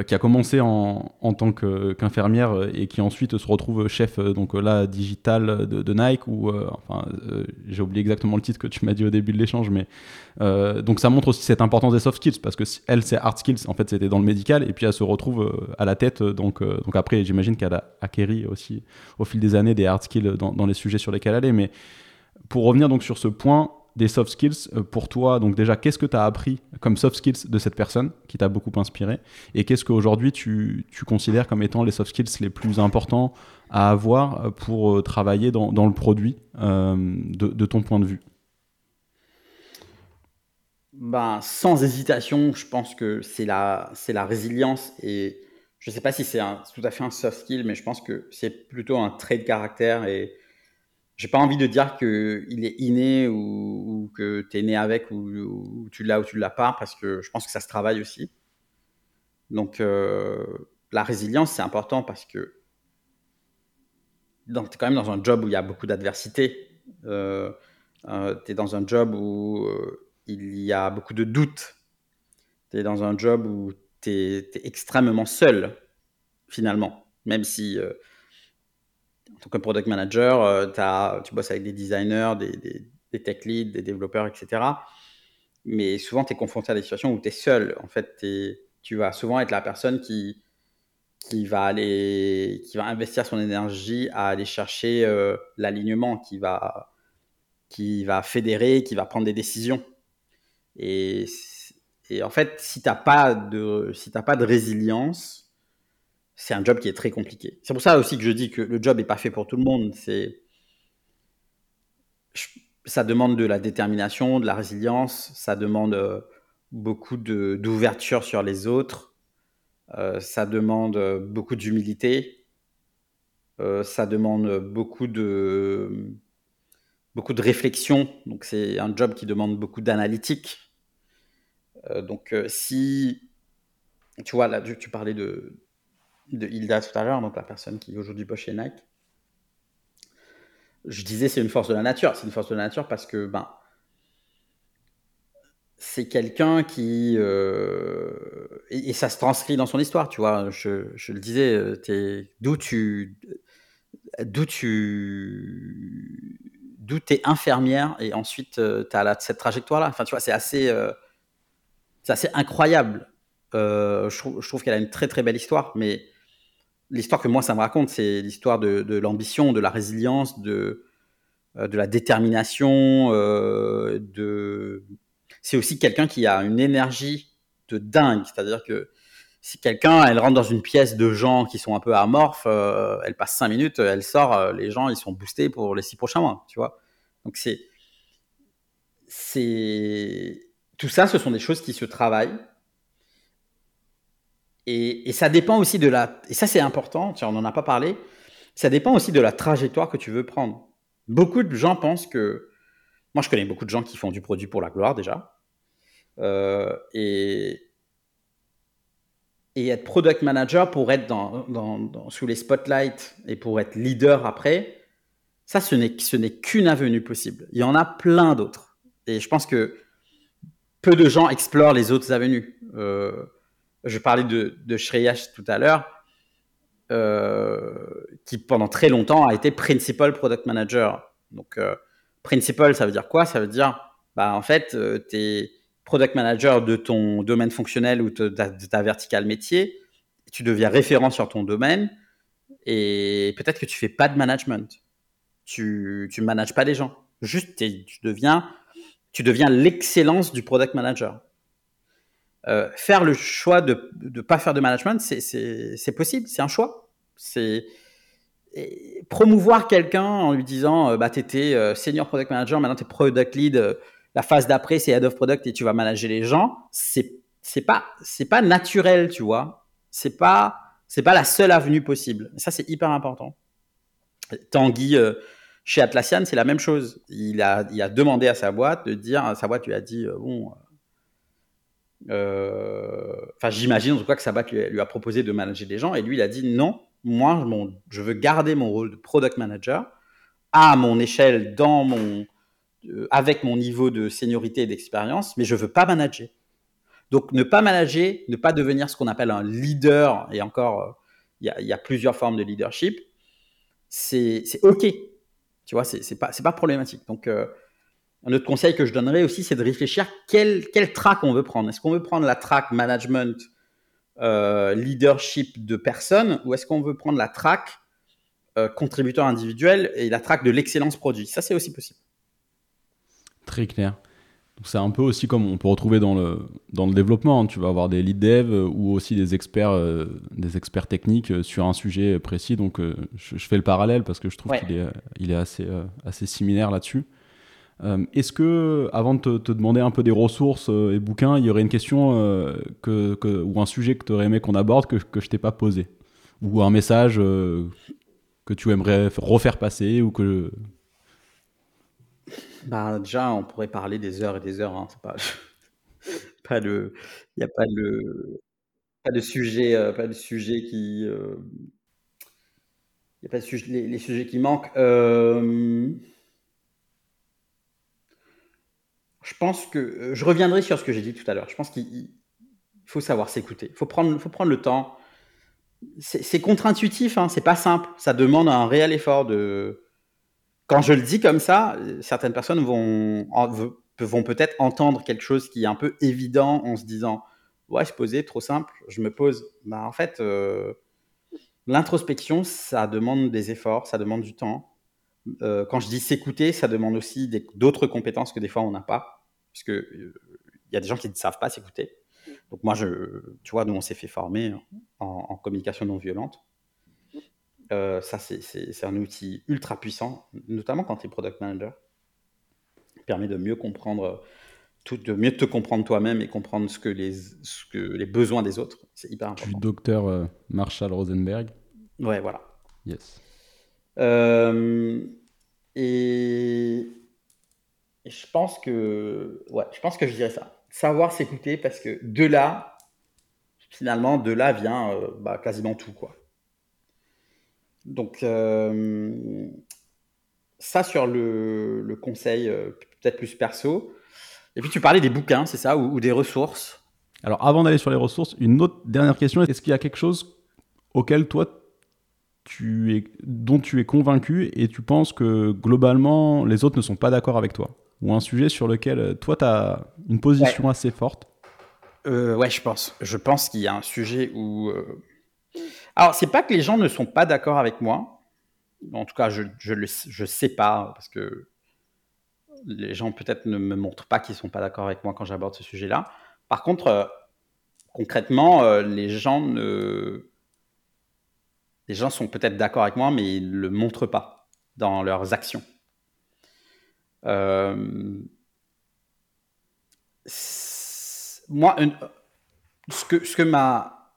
qui a commencé en, en tant qu'infirmière et qui ensuite se retrouve chef euh, donc là digital de, Nike ou euh, enfin j'ai oublié exactement le titre que tu m'as dit au début de l'échange mais donc ça montre aussi cette importance des soft skills parce que elle c'est hard skills en fait c'était dans le médical et puis elle se retrouve à la tête donc donc après j'imagine qu'elle a acquéri aussi au fil des années des hard skills dans, dans les sujets sur lesquels elle est mais pour revenir donc sur ce point des soft skills euh, pour toi. Donc déjà, qu'est-ce que tu as appris comme soft skills de cette personne qui t'a beaucoup inspiré Et qu'est-ce qu'aujourd'hui tu, tu considères comme étant les soft skills les plus importants à avoir pour euh, travailler dans, dans le produit euh, de, de, ton point de vue? Ben, Sans hésitation, je pense que c'est la, la résilience et je ne sais pas si c'est tout à fait un soft skill, mais je pense que c'est plutôt un trait de caractère et j'ai pas envie de dire qu'il est inné ou, que tu es né avec ou, tu l'as ou tu l'as pas parce que je pense que ça se travaille aussi. Donc euh, la résilience c'est important parce que tu es quand même dans un job où il y a beaucoup d'adversité. Euh, euh, tu es dans un job où il y a beaucoup de doutes. Tu es dans un job où tu es, extrêmement seul finalement, même si en tant que product manager, euh, tu bosses avec des designers, des, tech leads, des développeurs, etc. Mais souvent, tu es confronté à des situations où tu es seul. En fait, tu vas souvent être la personne qui, va aller, qui va investir son énergie à aller chercher euh, l'alignement, qui va, qui va fédérer, qui va prendre des décisions. Et, en fait, si tu n'as pas, si pas de résilience, c'est un job qui est très compliqué. C'est pour ça aussi que je dis que le job n'est pas fait pour tout le monde. C'est ça demande de la détermination, de la résilience, ça demande euh, beaucoup d'ouverture sur les autres, euh, ça demande euh, beaucoup d'humilité, ça demande beaucoup de, beaucoup de réflexion. Donc c'est un job qui demande beaucoup d'analytique. donc si, tu vois, là tu parlais de, de Hilda tout à l'heure, donc la personne qui aujourd'hui bosse chez Nike. Je disais c'est une force de la nature. C'est une force de la nature parce que ben c'est quelqu'un qui euh, et, ça se transcrit dans son histoire. Tu vois, je, je le disais, euh, d'où tu d'où tu d'où es infirmière et ensuite euh, tu as cette trajectoire là. Enfin, tu vois, c'est assez c'est assez incroyable. je trouve qu'elle a une très très belle histoire, mais l'histoire que moi ça me raconte, c'est l'histoire de, l'ambition, de la résilience, de, euh, la détermination. Euh. C'est aussi quelqu'un qui a une énergie de dingue. C'est-à-dire que si quelqu'un, elle rentre dans une pièce de gens qui sont un peu amorphes, euh, elle passe cinq minutes, elle sort, les gens ils sont boostés pour les six prochains mois, tu vois. Donc c'est tout ça, ce sont des choses qui se travaillent et, ça dépend aussi de la. Ça, c'est important, on n'en a pas parlé. Ça dépend aussi de la trajectoire que tu veux prendre. Beaucoup de gens pensent que. Moi, je connais beaucoup de gens qui font du produit pour la gloire déjà. Euh, et, être product manager pour être dans, sous les spotlights et pour être leader après, ça, ce n'est, ce n'est qu'une avenue possible. Il y en a plein d'autres. Et je pense que peu de gens explorent les autres avenues. Euh, je parlais de, Shreyash tout à l'heure, euh, qui pendant très longtemps a été Principal Product Manager. Donc, euh, Principal, ça veut dire quoi? Ça veut dire, bah, en fait, euh, tu es Product Manager de ton domaine fonctionnel ou de ta, verticale métier. tu deviens référent sur ton domaine et peut-être que tu fais pas de management. Tu ne manages pas des gens. Juste, tu deviens, tu deviens l'excellence du product manager. Euh, faire le choix de ne pas faire de management, c'est possible, c'est un choix. Promouvoir quelqu'un en lui disant euh, bah, Tu étais euh, senior product manager, maintenant tu es product lead, la phase d'après c'est head of product et tu vas manager les gens. C'est pas naturel, tu vois. C'est pas pas la seule avenue possible. ça c'est hyper important. Tanguy chez Atlassian, c'est la même chose. Il a, il a demandé à sa boîte de dire, sa boîte lui a dit bon euh, enfin, j'imagine en tout cas que Sabat lui, a proposé de manager des gens et lui, il a dit non, moi, je veux garder mon rôle de product manager à mon échelle, dans mon, euh, avec mon niveau de seniorité et d'expérience, mais je veux pas manager. Donc, ne pas manager, ne pas devenir ce qu'on appelle un leader, et encore, euh, il y, a, plusieurs formes de leadership, c'est OK. Tu vois, c'est pas, pas problématique. Donc, un autre conseil que je donnerais aussi, c'est de réfléchir quel, quel track on veut prendre. Est-ce qu'on veut prendre la track management, euh, leadership de personnes, ou est-ce qu'on veut prendre la track euh, contributeur individuel et la track de l'excellence produit? Ça, c'est aussi possible. Très clair. C'est un peu aussi comme on peut retrouver dans le, dans le développement. Hein. Tu vas avoir des lead dev ou aussi des experts, euh, des experts techniques sur un sujet précis. Donc, je, fais le parallèle parce que je trouve qu'il est, il est assez, assez similaire là-dessus. Euh, est-ce que, avant de te, demander un peu des ressources euh, et bouquins, il y aurait une question euh, que, ou un sujet que tu aurais aimé qu'on aborde que, que je t'ai pas posé? Ou un message que tu aimerais refaire passer ou que... Bah, déjà, on pourrait parler des heures et des heures. Hein. pas, (laughs) pas il n'y a pas de, pas de sujet, pas de sujet qui, il y a pas les, les, sujets qui manquent. Je pense que euh, je reviendrai sur ce que j'ai dit tout à l'heure. Je pense qu'il faut savoir s'écouter. Il faut prendre, faut prendre le temps. C'est contre-intuitif, hein, c'est pas simple. Ça demande un réel effort de. Quand je le dis comme ça, certaines personnes vont, vont peut-être entendre quelque chose qui est un peu évident en se disant Ouais, se poser, trop simple, je me pose. Bah, en fait, euh, l'introspection, ça demande des efforts, ça demande du temps. Euh, quand je dis s'écouter, ça demande aussi d'autres compétences que des fois on n'a pas puisque il y a des gens qui ne savent pas s'écouter. Donc moi, je, tu vois, nous, on s'est fait former en, communication non violente. Euh, ça, c'est un outil ultra puissant, notamment quand tu es product manager. Il permet de mieux comprendre, tout, de mieux te comprendre toi-même et comprendre ce que les, ce que les besoins des autres. C'est hyper important. Du docteur euh, Marshall Rosenberg. Ouais, voilà. Yes. Euh, et et je pense que, ouais, je pense que je dirais ça. Savoir s'écouter parce que de là, finalement, de là vient euh, bah, quasiment tout, quoi. Donc, euh, ça sur le, conseil euh, peut-être plus perso. Et puis tu parlais des bouquins, c'est ça, ou, des ressources? Alors avant d'aller sur les ressources, une autre dernière question, est-ce qu'il y a quelque chose auquel toi tu es, dont tu es convaincu et tu penses que globalement les autres ne sont pas d'accord avec toi? Ou un sujet sur lequel euh, toi, tu as une position assez forte euh, Ouais, je pense. Je pense qu'il y a un sujet où. Euh... Alors, c'est pas que les gens ne sont pas d'accord avec moi. En tout cas, je ne je sais pas, parce que les gens peut-être ne me montrent pas qu'ils sont pas d'accord avec moi quand j'aborde ce sujet-là. Par contre, euh, concrètement, les gens ne. Les gens sont peut-être d'accord avec moi, mais ils ne le montrent pas dans leurs actions. Euh, moi, ce que, ce que ma,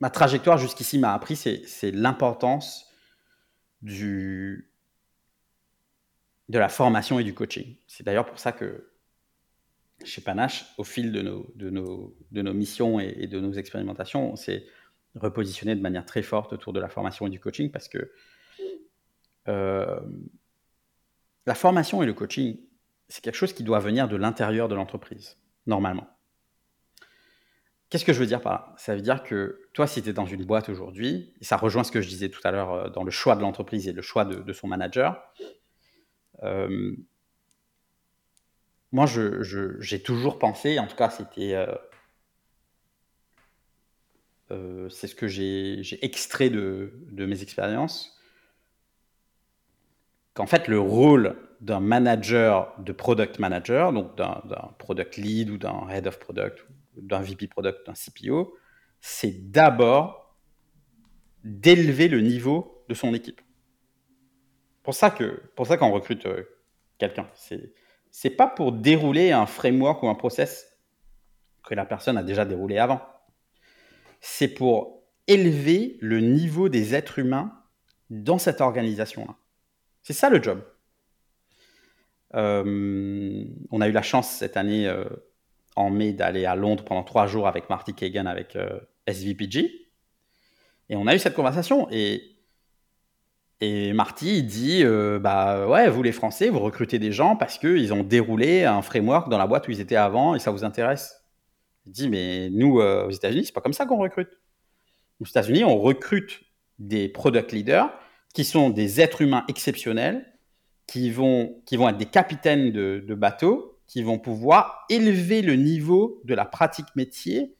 ma trajectoire jusqu'ici m'a appris, c'est l'importance du, de la formation et du coaching. C'est d'ailleurs pour ça que chez Panache, au fil de nos, de nos, de nos missions et, de nos expérimentations, on s'est repositionné de manière très forte autour de la formation et du coaching parce que euh, la formation et le coaching, c'est quelque chose qui doit venir de l'intérieur de l'entreprise, normalement. Qu'est-ce que je veux dire par là? Ça veut dire que toi, si tu es dans une boîte aujourd'hui, et ça rejoint ce que je disais tout à l'heure euh, dans le choix de l'entreprise et le choix de, son manager, euh, moi, j'ai toujours pensé, en tout cas, c'était c'est ce que j'ai extrait de mes expériences, qu'en fait le rôle d'un manager, de product manager, donc d'un product lead ou d'un head of product, d'un VP product, d'un CPO, c'est d'abord d'élever le niveau de son équipe. Pour ça que, pour ça qu'on recrute euh, quelqu'un, c'est c'est pas pour dérouler un framework ou un process que la personne a déjà déroulé avant. C'est pour élever le niveau des êtres humains dans cette organisation-là. C'est ça le job. Euh, on a eu la chance cette année, euh, en mai, d'aller à Londres pendant trois jours avec Marty Kagan, avec euh, SVPG. Et on a eu cette conversation. Et, et Marty dit Bah ouais, vous les Français, vous recrutez des gens parce qu'ils ont déroulé un framework dans la boîte où ils étaient avant et ça vous intéresse. Il dit Mais nous, aux États-Unis, c'est pas comme ça qu'on recrute. Aux États-Unis, on recrute des product leaders qui sont des êtres humains exceptionnels qui vont, qui vont être des capitaines de, bateaux, qui vont pouvoir élever le niveau de la pratique métier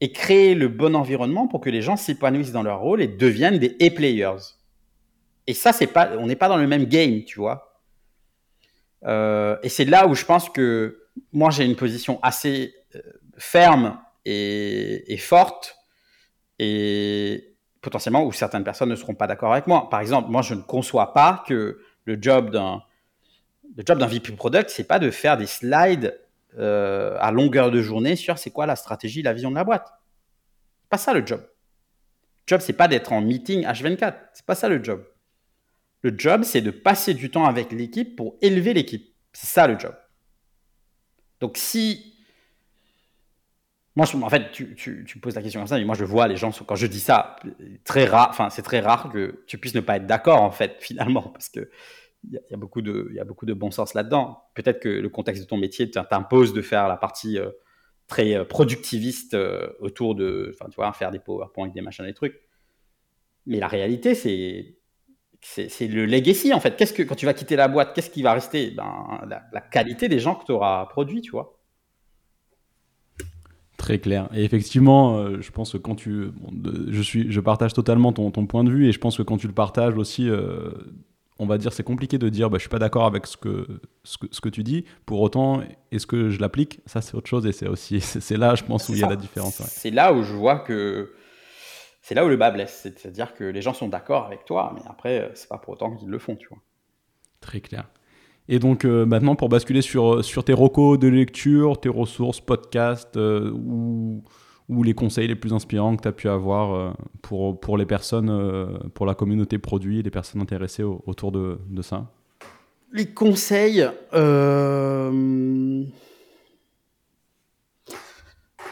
et créer le bon environnement pour que les gens s'épanouissent dans leur rôle et deviennent des A-players. Et ça, c'est pas, on n'est pas dans le même game, tu vois. Euh, et c'est là où je pense que moi, j'ai une position assez euh, ferme et, et, forte, et potentiellement où certaines personnes ne seront pas d'accord avec moi. Par exemple, moi, je ne conçois pas que le job d'un le job d'un VP product, c'est pas de faire des slides euh, à longueur de journée sur c'est quoi la stratégie, la vision de la boîte. Pas ça le job. Le job, c'est pas d'être en meeting H24. C'est pas ça le job. Le job, c'est de passer du temps avec l'équipe pour élever l'équipe. C'est ça le job. Donc si moi, en fait, tu, tu, poses la question comme ça, mais moi, je vois les gens, quand je dis ça, très rare, enfin, c'est très rare que tu puisses ne pas être d'accord, en fait, finalement, (laughs) parce que il y, a beaucoup de, bon sens là-dedans. Peut-être que le contexte de ton métier t'impose de faire la partie euh, très euh, productiviste euh, autour de, faire des PowerPoint, des machins, des trucs. Mais la réalité, c'est, c'est, le legacy, en fait. Quand tu vas quitter la boîte, qu'est-ce qui va rester? Ben, la, la qualité des gens que tu auras produits, tu vois. Très clair. Et effectivement, je pense que quand tu. je, suis, je partage totalement ton, ton, point de vue et je pense que quand tu le partages aussi, on va dire, c'est compliqué de dire, bah, je suis pas d'accord avec ce que, ce que, tu dis. Pour autant, est-ce que je l'applique? Ça, c'est autre chose et c'est aussi, (laughs) c'est là, je pense, où il y a la différence. C'est là où je vois que c'est là où le bas blesse. C'est-à-dire que les gens sont d'accord avec toi, mais après, c'est pas pour autant qu'ils le font, tu vois. Très clair. Et donc euh, maintenant, pour basculer sur, sur tes recos de lecture, tes ressources, podcasts euh, ou ou les conseils les plus inspirants que tu as pu avoir euh, pour, pour les personnes, euh, pour la communauté produit, les personnes intéressées autour de, de, ça? Les conseils. Euh...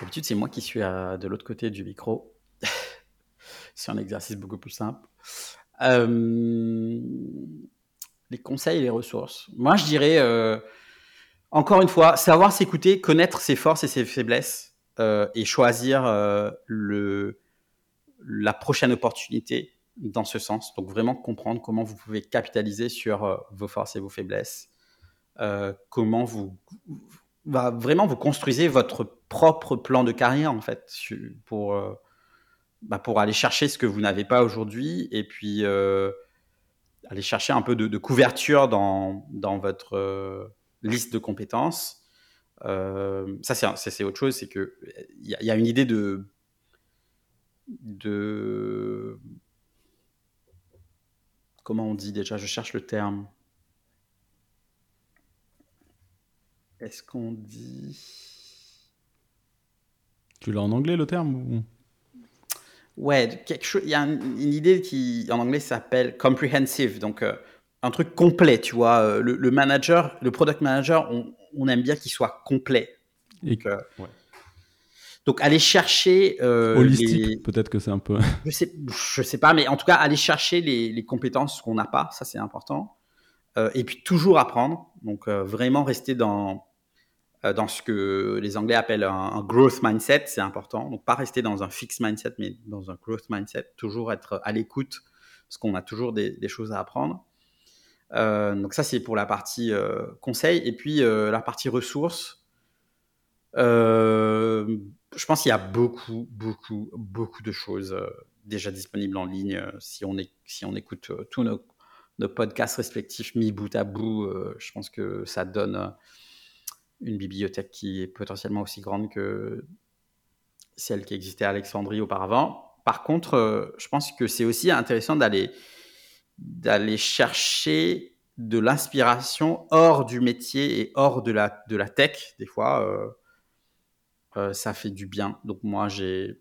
D'habitude, c'est moi qui suis de l'autre côté du micro. (laughs) c'est un exercice beaucoup plus simple. Euh, les conseils et les ressources. Moi, je dirais, encore une fois, savoir s'écouter, connaître ses forces et ses faiblesses euh, et choisir euh, le, la prochaine opportunité dans ce sens. Donc vraiment comprendre comment vous pouvez capitaliser sur euh, vos forces et vos faiblesses, comment vous vraiment vous construisez votre propre plan de carrière en fait pour bah, pour aller chercher ce que vous n'avez pas aujourd'hui et puis aller chercher un peu de, couverture dans, dans votre liste de compétences euh, ça, c'est autre chose, c'est qu'il y, y, a une idée de, de. Comment on dit déjà Je cherche le terme. Est-ce qu'on dit. Tu l'as en anglais le terme. Ouais, quelque chose. Il y a une, idée qui en anglais s'appelle comprehensive, donc euh, un truc complet, tu vois. Euh, le, le, manager, le product manager, on, on aime bien qu'il soit complet. Donc, euh, donc aller chercher. Euh, Holistique, peut-être que c'est un peu. (laughs) je sais, je sais pas, mais en tout cas, aller chercher les, compétences qu'on n'a pas, ça c'est important. Euh, et puis toujours apprendre. Donc vraiment rester dans, dans ce que les Anglais appellent un, growth mindset, c'est important. Donc pas rester dans un fixed mindset, mais dans un growth mindset. Toujours être à l'écoute, parce qu'on a toujours des choses à apprendre. Euh, donc ça, c'est pour la partie euh, conseil. Et puis euh, la partie ressources. je pense qu'il y a beaucoup, beaucoup, beaucoup de choses déjà disponibles en ligne. si, on écoute tous nos, podcasts respectifs mis bout à bout, je pense que ça donne une bibliothèque qui est potentiellement aussi grande que celle qui existait à Alexandrie auparavant. Par contre, je pense que c'est aussi intéressant d'aller d'aller chercher de l'inspiration hors du métier et hors de la, de la tech. Des fois, euh, euh, ça fait du bien. Donc moi, j'ai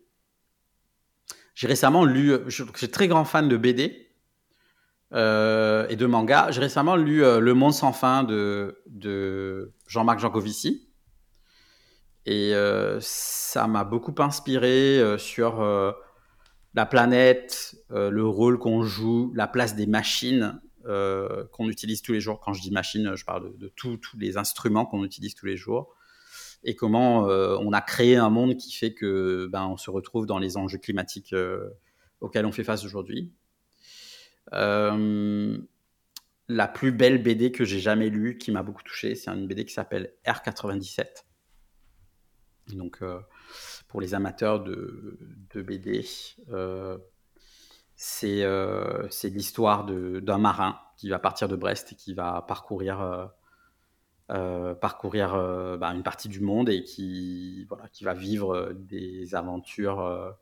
j'ai récemment lu, je, suis très grand fan de BD euh, et de manga. J'ai récemment lu Le Monde sans fin de, de Jean-Marc Jancovici. Et ça m'a beaucoup inspiré sur la planète, le rôle qu'on joue, la place des machines euh, qu'on utilise tous les jours. Quand je dis machine, je parle de, tous les instruments qu'on utilise tous les jours et comment euh, on a créé un monde qui fait que ben, on se retrouve dans les enjeux climatiques euh, auxquels on fait face aujourd'hui. La plus belle BD que j'ai jamais lue, qui m'a beaucoup touché, c'est une BD qui s'appelle R97. Donc, pour les amateurs de, BD, euh, c'est l'histoire d'un marin qui va partir de Brest et qui va parcourir, euh, euh, bah, une partie du monde et qui va vivre des aventures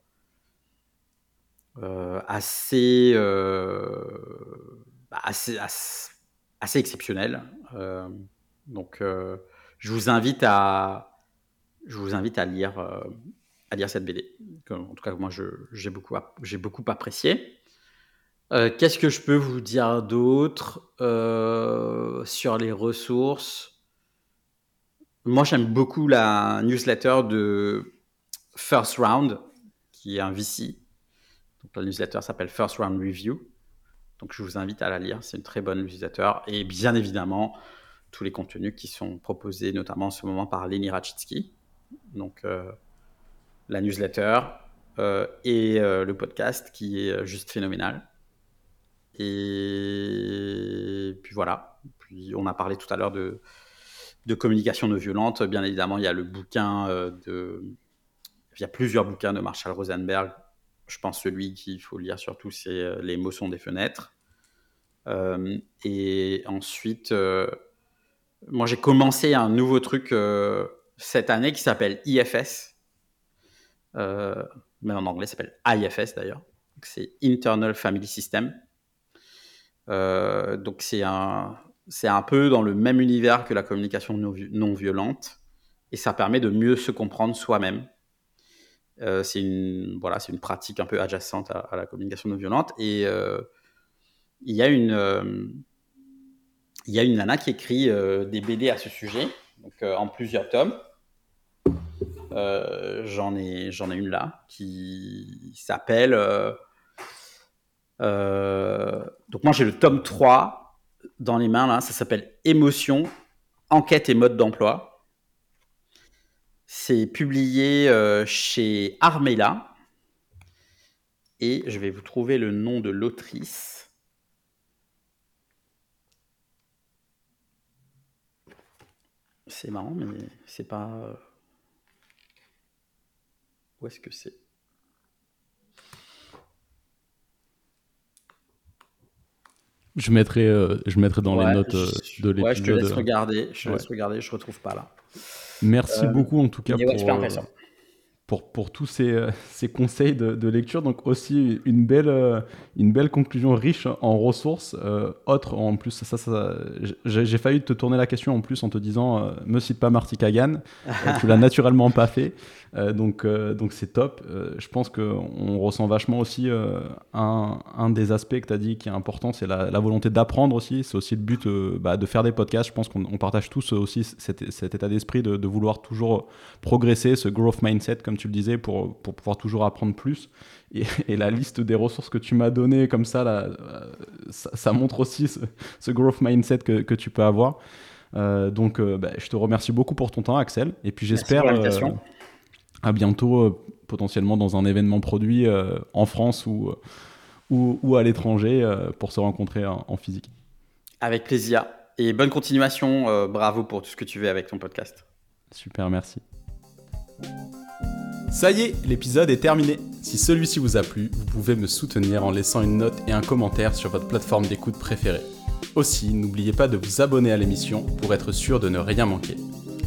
assez, bah, assez, assez, exceptionnelles. donc, je vous invite à, je vous invite à lire à lire cette BD. En tout cas, moi, j'ai beaucoup, beaucoup apprécié. Euh, qu'est-ce que je peux vous dire d'autre euh, sur les ressources? Moi, j'aime beaucoup la newsletter de First Round, qui est un VC. La newsletter s'appelle First Round Review. Donc, je vous invite à la lire. C'est une très bonne newsletter. Et bien évidemment, tous les contenus qui sont proposés, notamment en ce moment par Lenny Rachitsky. Donc, euh, la newsletter euh, et euh, le podcast qui est juste phénoménal. Et puis voilà. Puis on a parlé tout à l'heure de, de communication non violente. Bien évidemment, il y a le bouquin de. Il y a plusieurs bouquins de Marshall Rosenberg. Je pense celui qu'il faut lire surtout, c'est Les mots sont des fenêtres. et ensuite, moi j'ai commencé un nouveau truc cette année qui s'appelle IFS, euh, mais en anglais, ça s'appelle IFS d'ailleurs. C'est Internal Family System. Euh, donc c'est un, c'est un peu dans le même univers que la communication non, violente et ça permet de mieux se comprendre soi-même. Euh, c'est une, voilà, une pratique un peu adjacente à, la communication non violente et il y a une, il y a une nana qui écrit des BD à ce sujet, donc en plusieurs tomes. Euh, j'en ai, ai une là qui s'appelle. Euh, euh, donc, moi, j'ai le tome 3 dans les mains là. Ça s'appelle Émotion, enquête et mode d'emploi. C'est publié chez Armela. Et je vais vous trouver le nom de l'autrice. C'est marrant, mais c'est pas. Où est-ce que c'est? Je mettrai, euh, je mettrai dans les notes euh, de l'épisode. Ouais, je te laisse regarder. Je te laisse regarder. Je retrouve pas là. Merci euh, beaucoup en tout cas pour, pour, pour tous ces, euh, ces conseils de, de, lecture. Donc aussi une belle, euh, une belle conclusion riche en ressources. Euh, autres en plus, ça, ça, j'ai failli te tourner la question en plus en te disant euh, me cite pas Marty Kagan. tu l'as (laughs) naturellement pas fait. Donc donc c'est top. je pense qu'on ressent vachement aussi un, un, des aspects que tu as dit qui est important, c'est la, la, volonté d'apprendre aussi. C'est aussi le but bah, de faire des podcasts. Je pense qu'on partage tous aussi cet, cet état d'esprit de, de, vouloir toujours progresser, ce growth mindset comme tu le disais, pour, pour pouvoir toujours apprendre plus. Et, (laughs) la liste des ressources que tu m'as données comme ça, là, euh, ça, montre aussi ce, growth mindset que, que, tu peux avoir. Euh, donc, euh, bah, je te remercie beaucoup pour ton temps, Axel. Et puis, j'espère à bientôt, euh, potentiellement dans un événement produit euh, en France ou, à l'étranger euh, pour se rencontrer en, physique. Avec plaisir. Et bonne continuation. Bravo pour tout ce que tu fais avec ton podcast. Super, merci. Ça y est, l'épisode est terminé. Si celui-ci vous a plu, vous pouvez me soutenir en laissant une note et un commentaire sur votre plateforme d'écoute préférée. Aussi, n'oubliez pas de vous abonner à l'émission pour être sûr de ne rien manquer.